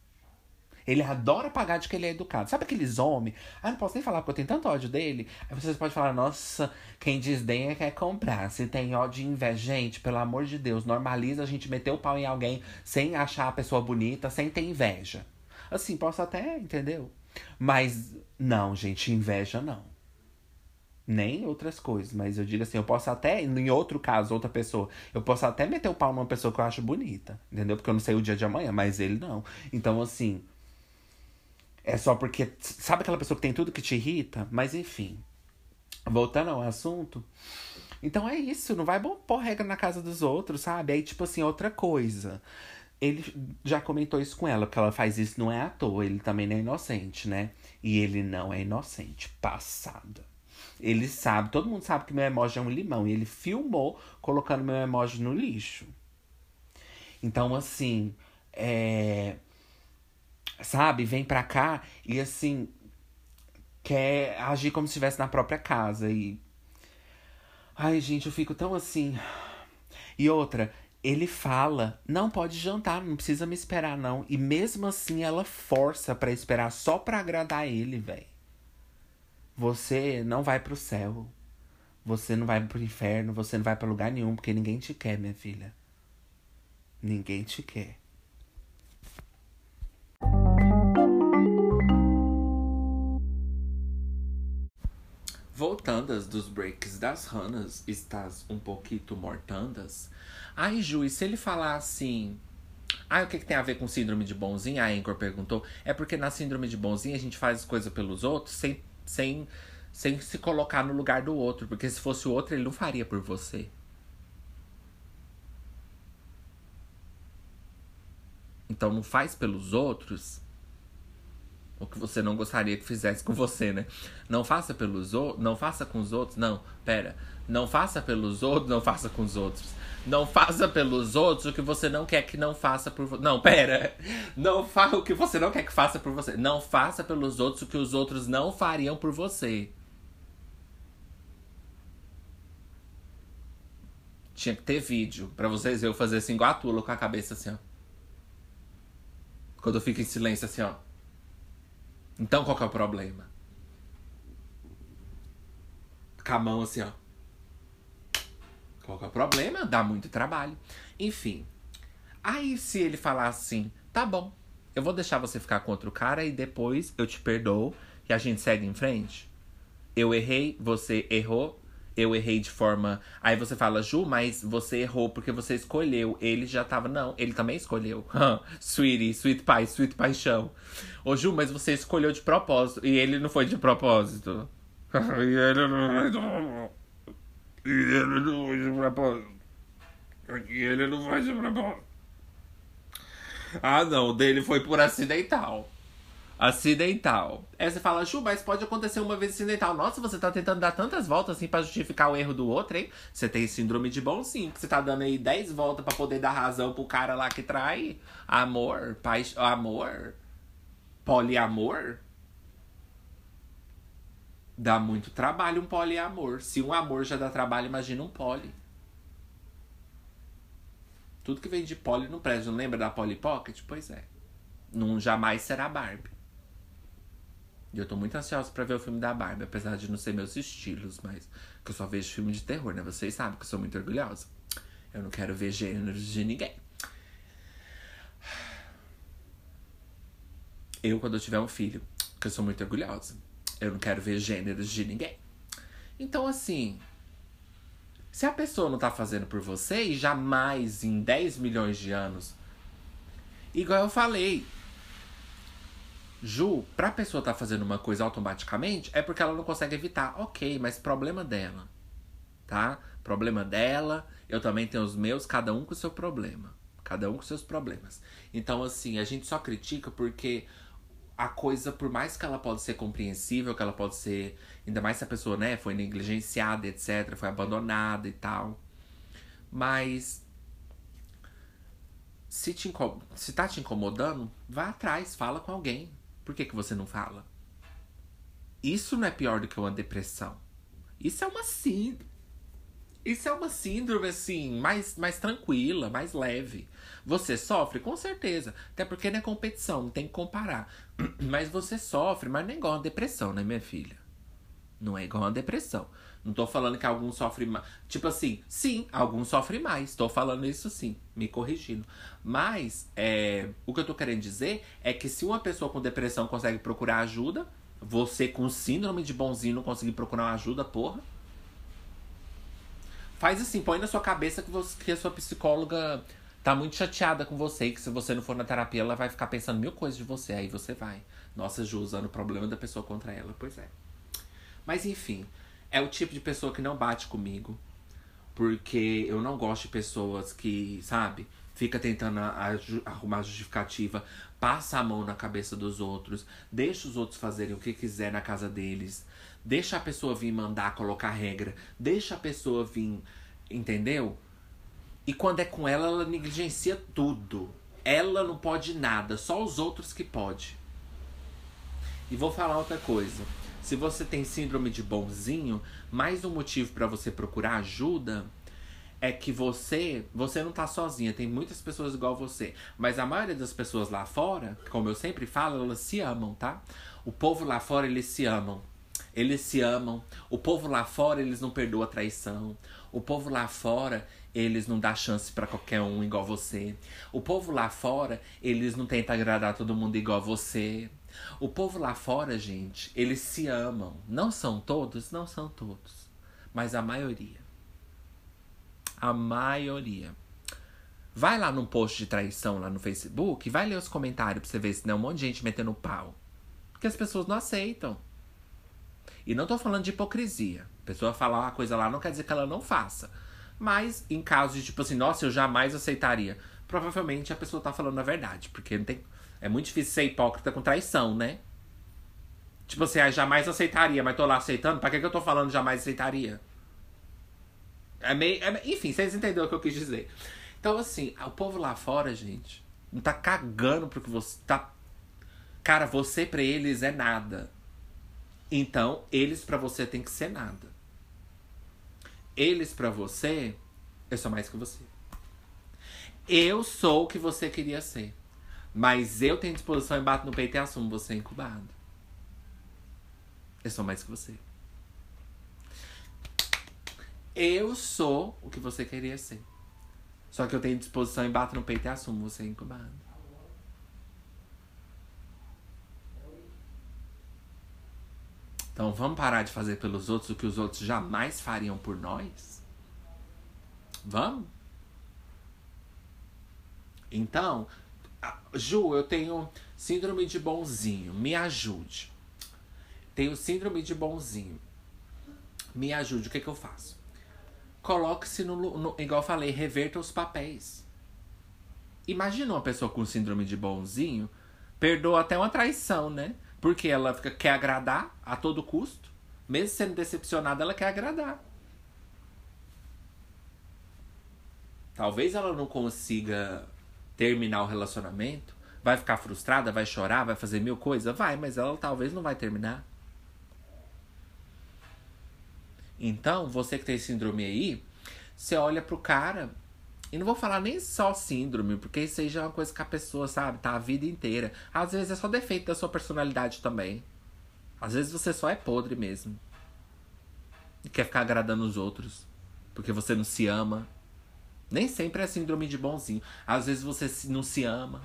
S1: Ele adora pagar de que ele é educado. Sabe aqueles homens? Ah, não posso nem falar porque eu tenho tanto ódio dele. Aí vocês podem falar, nossa, quem desdenha quer comprar. Se tem ódio e inveja, gente, pelo amor de Deus, normaliza a gente meter o pau em alguém sem achar a pessoa bonita, sem ter inveja. Assim, posso até, entendeu? Mas não, gente, inveja não. Nem outras coisas, mas eu digo assim, eu posso até, em outro caso, outra pessoa, eu posso até meter o pau numa pessoa que eu acho bonita, entendeu? Porque eu não sei o dia de amanhã, mas ele não. Então, assim, é só porque. Sabe aquela pessoa que tem tudo que te irrita? Mas enfim. Voltando ao assunto. Então é isso, não vai pôr regra na casa dos outros, sabe? Aí, tipo assim, outra coisa. Ele já comentou isso com ela, porque ela faz isso não é à toa, ele também não é inocente, né? E ele não é inocente, passado. Ele sabe, todo mundo sabe que meu emoji é um limão. E ele filmou colocando meu emoji no lixo. Então, assim, é sabe, vem pra cá e assim quer agir como se estivesse na própria casa e ai, gente, eu fico tão assim. E outra, ele fala, não pode jantar, não precisa me esperar não. E mesmo assim ela força para esperar só para agradar ele, velho. Você não vai pro céu. Você não vai pro inferno, você não vai para lugar nenhum, porque ninguém te quer, minha filha. Ninguém te quer. Voltandas dos breaks das ranas, estás um pouquinho mortandas. Ai, Ju, e se ele falar assim. Ah, o que, que tem a ver com síndrome de bonzinho? A Anchor perguntou. É porque na síndrome de bonzinho a gente faz as coisas pelos outros sem, sem, sem se colocar no lugar do outro. Porque se fosse o outro, ele não faria por você. Então não faz pelos outros o que você não gostaria que fizesse com você, né? Não faça pelos outros, não faça com os outros, não, pera. Não faça pelos outros, não faça com os outros. Não faça pelos outros o que você não quer que não faça por você. Não, pera. Não faça o que você não quer que faça por você. Não faça pelos outros o que os outros não fariam por você. Tinha que ter vídeo para vocês verem eu fazer assim igual a Tula com a cabeça assim, ó. Quando eu fico em silêncio assim, ó. Então qual que é o problema? com a mão assim, ó. Qual que é o problema? Dá muito trabalho. Enfim. Aí se ele falar assim, tá bom, eu vou deixar você ficar com outro cara e depois eu te perdoo e a gente segue em frente. Eu errei, você errou, eu errei de forma. Aí você fala, Ju, mas você errou porque você escolheu. Ele já tava. Não, ele também escolheu. Sweetie, sweet pie, sweet paixão. Ô, Ju, mas você escolheu de propósito. E ele não foi de propósito. e ele não. E ele não foi de propósito. E ele não foi de propósito. Ah, não, o dele foi por acidental. Acidental. Aí você fala, Ju, mas pode acontecer uma vez acidental. Nossa, você tá tentando dar tantas voltas assim pra justificar o erro do outro, hein? Você tem síndrome de bom sim, você tá dando aí 10 voltas para poder dar razão pro cara lá que trai. Amor, paz, amor, poliamor. Dá muito trabalho um poliamor. Se um amor já dá trabalho, imagina um poli. Tudo que vem de poli não presta. Não lembra da Polly Pocket? Pois é. Não jamais será Barbie. E eu tô muito ansiosa para ver o filme da Barbie, apesar de não ser meus estilos, mas que eu só vejo filme de terror, né? Vocês sabem que eu sou muito orgulhosa. Eu não quero ver gêneros de ninguém. Eu, quando eu tiver um filho, que eu sou muito orgulhosa, eu não quero ver gêneros de ninguém. Então, assim, se a pessoa não tá fazendo por você e jamais em 10 milhões de anos, igual eu falei, Ju, pra pessoa tá fazendo uma coisa automaticamente, é porque ela não consegue evitar. Ok, mas problema dela. Tá? Problema dela. Eu também tenho os meus, cada um com o seu problema. Cada um com seus problemas. Então, assim, a gente só critica porque a coisa, por mais que ela pode ser compreensível, que ela pode ser. Ainda mais se a pessoa, né, foi negligenciada, etc., foi abandonada e tal. Mas. Se, te, se tá te incomodando, vá atrás, fala com alguém. Por que, que você não fala? Isso não é pior do que uma depressão. Isso é uma síndrome. Isso é uma síndrome, assim, mais, mais tranquila, mais leve. Você sofre? Com certeza. Até porque não é competição, não tem que comparar. Mas você sofre, mas não é igual uma depressão, né, minha filha? Não é igual uma depressão. Não tô falando que alguns sofrem mais. Tipo assim, sim, alguns sofrem mais. Tô falando isso sim, me corrigindo. Mas, é, o que eu tô querendo dizer é que se uma pessoa com depressão consegue procurar ajuda, você com síndrome de bonzinho não conseguir procurar ajuda, porra. Faz assim, põe na sua cabeça que, você, que a sua psicóloga tá muito chateada com você que se você não for na terapia, ela vai ficar pensando mil coisas de você. Aí você vai. Nossa, Ju, usando o problema da pessoa contra ela. Pois é. Mas enfim, é o tipo de pessoa que não bate comigo. Porque eu não gosto de pessoas que, sabe, fica tentando arrumar justificativa, passa a mão na cabeça dos outros, deixa os outros fazerem o que quiser na casa deles, deixa a pessoa vir mandar colocar regra, deixa a pessoa vir, entendeu? E quando é com ela, ela negligencia tudo. Ela não pode nada, só os outros que pode. E vou falar outra coisa. Se você tem síndrome de bonzinho, mais um motivo para você procurar ajuda é que você, você não tá sozinha, tem muitas pessoas igual você, mas a maioria das pessoas lá fora, como eu sempre falo, elas se amam, tá? O povo lá fora, eles se amam. Eles se amam. O povo lá fora, eles não perdoa a traição. O povo lá fora, eles não dá chance para qualquer um igual você. O povo lá fora, eles não tentam agradar todo mundo igual você. O povo lá fora, gente, eles se amam. Não são todos? Não são todos. Mas a maioria. A maioria. Vai lá num post de traição lá no Facebook, vai ler os comentários pra você ver se não é um monte de gente metendo pau. Porque as pessoas não aceitam. E não tô falando de hipocrisia. A pessoa falar uma coisa lá não quer dizer que ela não faça. Mas em caso de tipo assim, nossa, eu jamais aceitaria. Provavelmente a pessoa tá falando a verdade. Porque não tem é muito difícil ser hipócrita com traição, né? Tipo assim, ah, jamais aceitaria, mas tô lá aceitando. Pra que, que eu tô falando jamais aceitaria? É meio. É, enfim, vocês entenderam o que eu quis dizer. Então, assim, o povo lá fora, gente, não tá cagando porque você tá. Cara, você pra eles é nada. Então, eles para você tem que ser nada. Eles para você, eu sou mais que você. Eu sou o que você queria ser. Mas eu tenho disposição e bato no peito e assumo você é incubado. Eu sou mais que você. Eu sou o que você queria ser. Só que eu tenho disposição e bato no peito e assumo você é incubado. Então vamos parar de fazer pelos outros o que os outros jamais fariam por nós? Vamos? Então, Ju, eu tenho síndrome de bonzinho, me ajude. Tenho síndrome de bonzinho. Me ajude, o que, que eu faço? Coloque-se no, no. Igual eu falei, reverta os papéis. Imagina uma pessoa com síndrome de bonzinho, perdoa até uma traição, né? Porque ela fica, quer agradar a todo custo. Mesmo sendo decepcionada, ela quer agradar. Talvez ela não consiga terminar o relacionamento. Vai ficar frustrada, vai chorar, vai fazer mil coisas? Vai, mas ela talvez não vai terminar. Então, você que tem síndrome aí, você olha pro cara. E não vou falar nem só síndrome, porque isso aí já é uma coisa que a pessoa, sabe, tá a vida inteira. Às vezes é só defeito da sua personalidade também. Às vezes você só é podre mesmo. E quer ficar agradando os outros. Porque você não se ama. Nem sempre é síndrome de bonzinho. Às vezes você não se ama.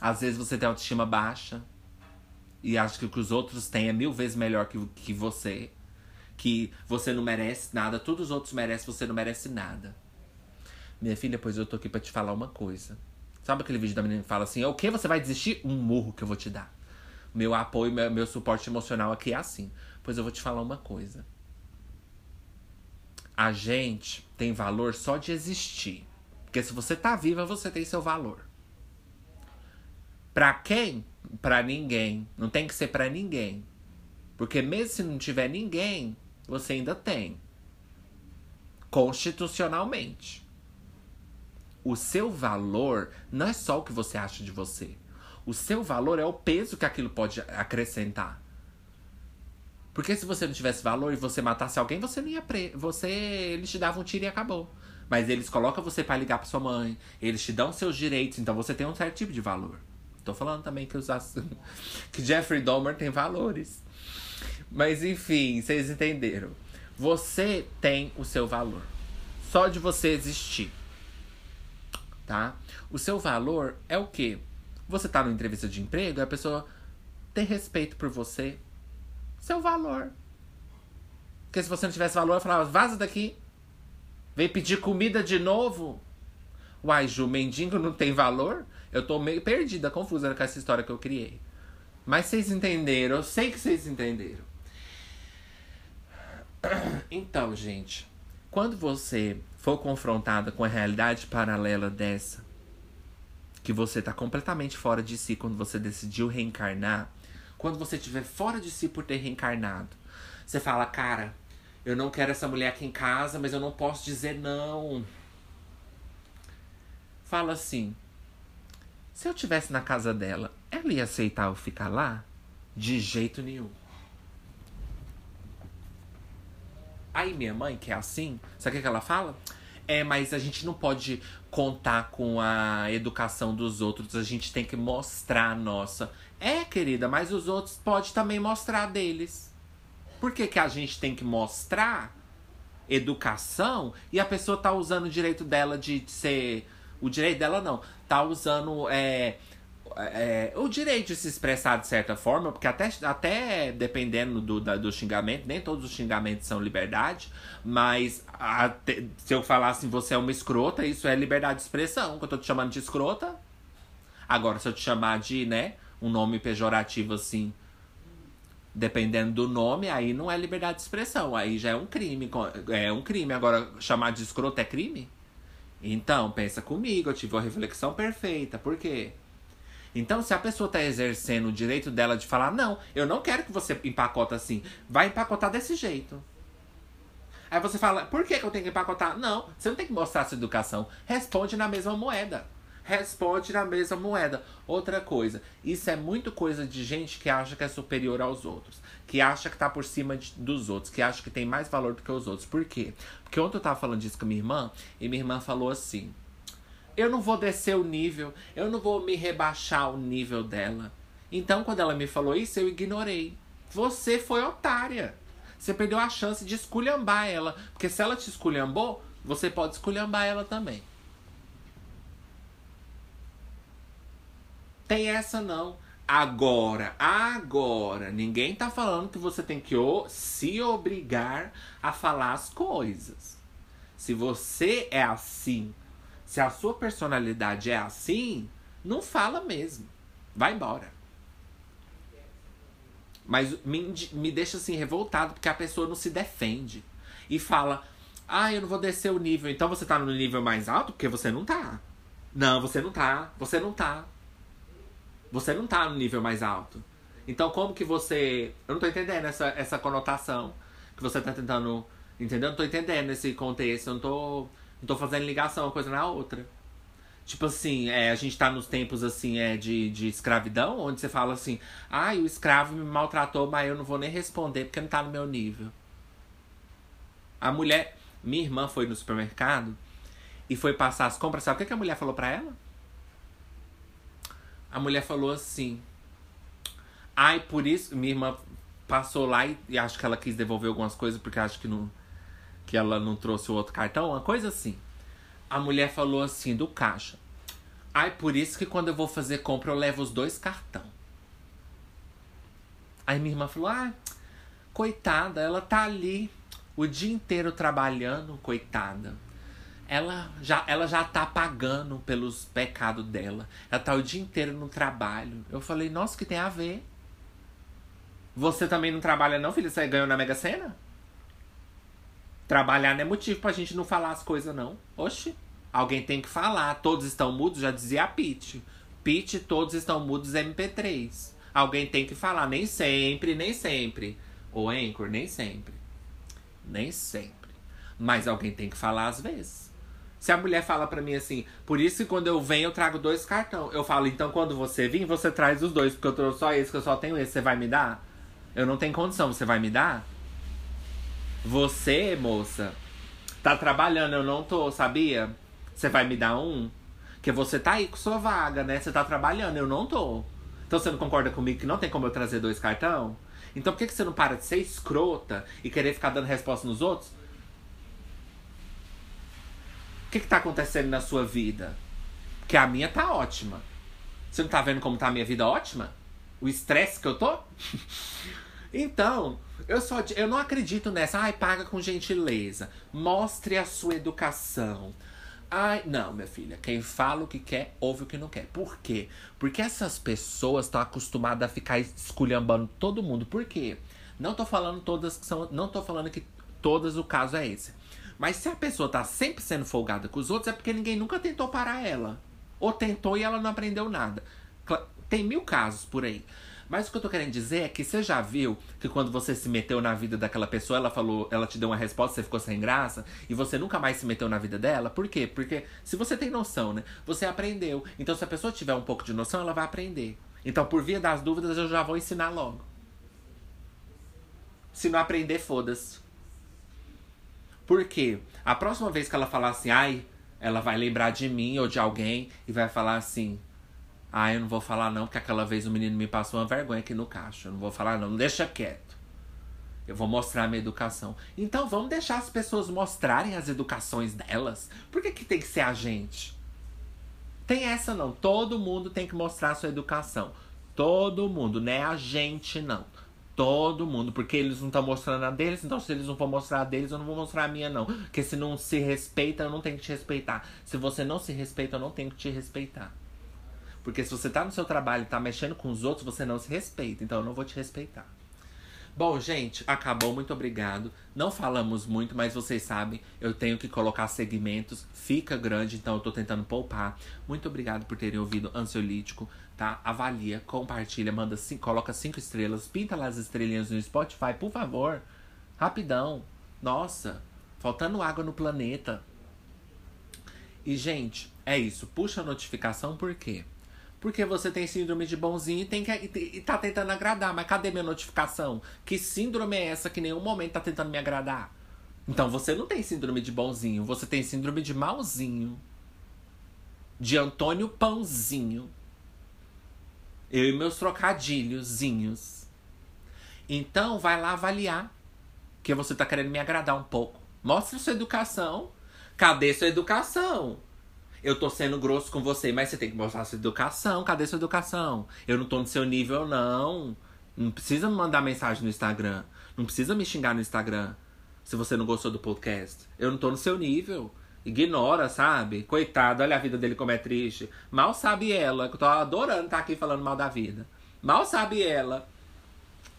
S1: Às vezes você tem autoestima baixa e acha que o que os outros têm é mil vezes melhor que, que você. Que você não merece nada, todos os outros merecem, você não merece nada. Minha filha, pois eu tô aqui pra te falar uma coisa. Sabe aquele vídeo da menina que fala assim: é o que você vai desistir? Um murro que eu vou te dar. Meu apoio, meu, meu suporte emocional aqui é assim. Pois eu vou te falar uma coisa. A gente tem valor só de existir. Porque se você tá viva, você tem seu valor. Pra quem? Pra ninguém. Não tem que ser pra ninguém. Porque mesmo se não tiver ninguém, você ainda tem. Constitucionalmente. O seu valor não é só o que você acha de você. O seu valor é o peso que aquilo pode acrescentar. Porque se você não tivesse valor e você matasse alguém, você não ia você eles te davam um tiro e acabou. Mas eles colocam você para ligar para sua mãe, eles te dão seus direitos, então você tem um certo tipo de valor. Tô falando também que os que Jeffrey Dahmer tem valores. Mas enfim, vocês entenderam. Você tem o seu valor. Só de você existir. Tá? O seu valor é o quê? Você tá numa entrevista de emprego e a pessoa tem respeito por você. Seu valor. Porque se você não tivesse valor, eu falava, vaza daqui. Vem pedir comida de novo. Uai, Ju, mendigo não tem valor? Eu tô meio perdida, confusa com essa história que eu criei. Mas vocês entenderam, eu sei que vocês entenderam. Então, gente, quando você for confrontada com a realidade paralela dessa, que você tá completamente fora de si quando você decidiu reencarnar, quando você estiver fora de si por ter reencarnado, você fala, cara, eu não quero essa mulher aqui em casa, mas eu não posso dizer não. Fala assim, se eu tivesse na casa dela, ela ia aceitar eu ficar lá? De jeito nenhum. Aí minha mãe, que é assim, sabe o que ela fala? É, mas a gente não pode contar com a educação dos outros, a gente tem que mostrar a nossa. É, querida, mas os outros podem também mostrar deles. Por que, que a gente tem que mostrar educação e a pessoa tá usando o direito dela de ser o direito dela não. Tá usando é, é, o direito de se expressar de certa forma, porque até, até dependendo do, da, do xingamento, nem todos os xingamentos são liberdade, mas até, se eu falar assim, você é uma escrota, isso é liberdade de expressão, que eu tô te chamando de escrota. Agora, se eu te chamar de, né, um nome pejorativo assim, dependendo do nome, aí não é liberdade de expressão, aí já é um crime. É um crime. Agora, chamar de escroto é crime? Então, pensa comigo, eu tive uma reflexão perfeita. Por quê? Então, se a pessoa está exercendo o direito dela de falar, não, eu não quero que você empacota assim, vai empacotar desse jeito. Aí você fala, por que, que eu tenho que empacotar? Não, você não tem que mostrar sua educação. Responde na mesma moeda responde na mesma moeda. Outra coisa, isso é muito coisa de gente que acha que é superior aos outros, que acha que tá por cima de, dos outros, que acha que tem mais valor do que os outros. Por quê? Porque ontem eu tava falando disso com minha irmã e minha irmã falou assim: eu não vou descer o nível, eu não vou me rebaixar o nível dela. Então, quando ela me falou isso, eu ignorei. Você foi otária. Você perdeu a chance de esculhambar ela. Porque se ela te esculhambou, você pode esculhambar ela também. Tem essa não. Agora, agora, ninguém tá falando que você tem que se obrigar a falar as coisas. Se você é assim, se a sua personalidade é assim, não fala mesmo. Vai embora. Mas me, me deixa assim revoltado porque a pessoa não se defende. E fala: Ah, eu não vou descer o nível. Então você tá no nível mais alto porque você não tá. Não, você não tá. Você não tá. Você não tá no nível mais alto. Então, como que você. Eu não tô entendendo essa, essa conotação que você tá tentando. Entendeu? Não tô entendendo esse contexto. Eu não tô, não tô fazendo ligação uma coisa na outra. Tipo assim, é, a gente tá nos tempos assim, é, de, de escravidão, onde você fala assim, ai, ah, o escravo me maltratou, mas eu não vou nem responder porque não tá no meu nível. A mulher, minha irmã foi no supermercado e foi passar as compras. Sabe o que, a mulher falou pra ela? A mulher falou assim. Ai, por isso. Minha irmã passou lá e, e acho que ela quis devolver algumas coisas porque acho que não. Que ela não trouxe o outro cartão, uma coisa assim. A mulher falou assim do caixa. Ai, por isso que quando eu vou fazer compra eu levo os dois cartão. Aí minha irmã falou: Ah, coitada, ela tá ali o dia inteiro trabalhando, coitada ela já, ela já tá pagando pelos pecados dela. Ela tá o dia inteiro no trabalho. Eu falei, nossa, que tem a ver? Você também não trabalha, não, filha? Você ganhou na Mega Sena? Trabalhar não é motivo pra gente não falar as coisas, não. Oxi. Alguém tem que falar. Todos estão mudos, já dizia a Pete. Pete, todos estão mudos MP3. Alguém tem que falar. Nem sempre, nem sempre. O Anchor, nem sempre. Nem sempre. Mas alguém tem que falar às vezes. Se a mulher fala para mim assim, por isso que quando eu venho eu trago dois cartão. Eu falo, então quando você vir, você traz os dois, porque eu trouxe só esse, que eu só tenho esse, você vai me dar? Eu não tenho condição, você vai me dar? Você, moça, tá trabalhando, eu não tô, sabia? Você vai me dar um? Porque você tá aí com sua vaga, né? Você tá trabalhando, eu não tô. Então você não concorda comigo que não tem como eu trazer dois cartão? Então por que, que você não para de ser escrota e querer ficar dando resposta nos outros? que, que tá acontecendo na sua vida? Porque a minha tá ótima. Você não tá vendo como tá a minha vida ótima? O estresse que eu tô? então, eu só eu não acredito nessa. Ai, paga com gentileza. Mostre a sua educação. Ai, não, minha filha. Quem fala o que quer, ouve o que não quer. Por quê? Porque essas pessoas estão acostumadas a ficar esculhambando todo mundo. Por quê? Não tô falando todas que são. Não tô falando que todas o caso é esse. Mas se a pessoa tá sempre sendo folgada com os outros, é porque ninguém nunca tentou parar ela. Ou tentou e ela não aprendeu nada. Tem mil casos por aí. Mas o que eu tô querendo dizer é que você já viu que quando você se meteu na vida daquela pessoa, ela falou, ela te deu uma resposta, você ficou sem graça, e você nunca mais se meteu na vida dela? Por quê? Porque se você tem noção, né? Você aprendeu. Então se a pessoa tiver um pouco de noção, ela vai aprender. Então, por via das dúvidas, eu já vou ensinar logo. Se não aprender, foda-se. Porque a próxima vez que ela falar assim, ai, ela vai lembrar de mim ou de alguém e vai falar assim: ai, eu não vou falar não, porque aquela vez o menino me passou uma vergonha aqui no caixa. Eu não vou falar não, deixa quieto. Eu vou mostrar a minha educação. Então vamos deixar as pessoas mostrarem as educações delas. Por que, que tem que ser a gente? Tem essa não. Todo mundo tem que mostrar a sua educação. Todo mundo, não é a gente não. Todo mundo, porque eles não estão mostrando a deles, então se eles não vão mostrar a deles, eu não vou mostrar a minha, não. Porque se não se respeita, eu não tenho que te respeitar. Se você não se respeita, eu não tenho que te respeitar. Porque se você tá no seu trabalho e tá mexendo com os outros, você não se respeita, então eu não vou te respeitar. Bom, gente, acabou. Muito obrigado. Não falamos muito, mas vocês sabem, eu tenho que colocar segmentos. Fica grande, então eu tô tentando poupar. Muito obrigado por terem ouvido Ansiolítico tá? Avalia, compartilha, manda cinco, coloca cinco estrelas, pinta lá as estrelinhas no Spotify, por favor. Rapidão. Nossa, faltando água no planeta. E, gente, é isso. Puxa a notificação por quê? Porque você tem síndrome de bonzinho e, tem que, e, e tá tentando agradar. Mas cadê minha notificação? Que síndrome é essa que nenhum momento tá tentando me agradar? Então você não tem síndrome de bonzinho, você tem síndrome de malzinho. De Antônio Pãozinho. Eu e meus trocadilhozinhos. Então, vai lá avaliar. Porque você tá querendo me agradar um pouco. Mostre sua educação. Cadê sua educação? Eu tô sendo grosso com você, mas você tem que mostrar sua educação. Cadê sua educação? Eu não tô no seu nível, não. Não precisa me mandar mensagem no Instagram. Não precisa me xingar no Instagram. Se você não gostou do podcast. Eu não tô no seu nível. Ignora, sabe? Coitado, olha a vida dele como é triste. Mal sabe ela, que eu tô adorando estar aqui falando mal da vida. Mal sabe ela.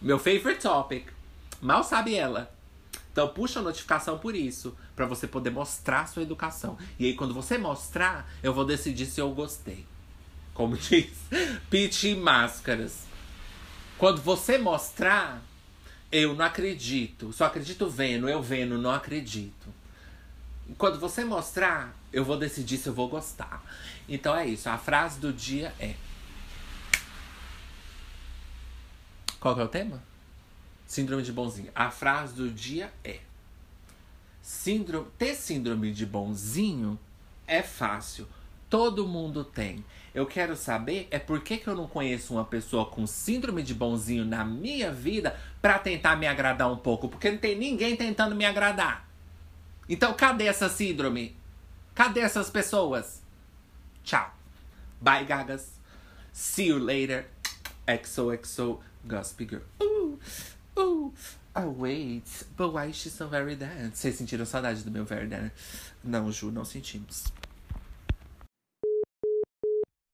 S1: Meu favorite topic. Mal sabe ela. Então puxa a notificação por isso, para você poder mostrar sua educação. E aí quando você mostrar, eu vou decidir se eu gostei. Como diz Pete Máscaras. Quando você mostrar, eu não acredito. Só acredito vendo, eu vendo, não acredito. Quando você mostrar, eu vou decidir se eu vou gostar. Então é isso. A frase do dia é. Qual que é o tema? Síndrome de bonzinho. A frase do dia é: síndrome, ter síndrome de bonzinho é fácil. Todo mundo tem. Eu quero saber é por que, que eu não conheço uma pessoa com síndrome de bonzinho na minha vida para tentar me agradar um pouco, porque não tem ninguém tentando me agradar. Então, cadê essa síndrome? Cadê essas pessoas? Tchau. Bye, gagas. See you later. XOXO Gossip Girl. Uh. Oh, oh, wait, but why she's so very dead? Vocês sentiram saudade do meu very dead? Não, Ju, não sentimos.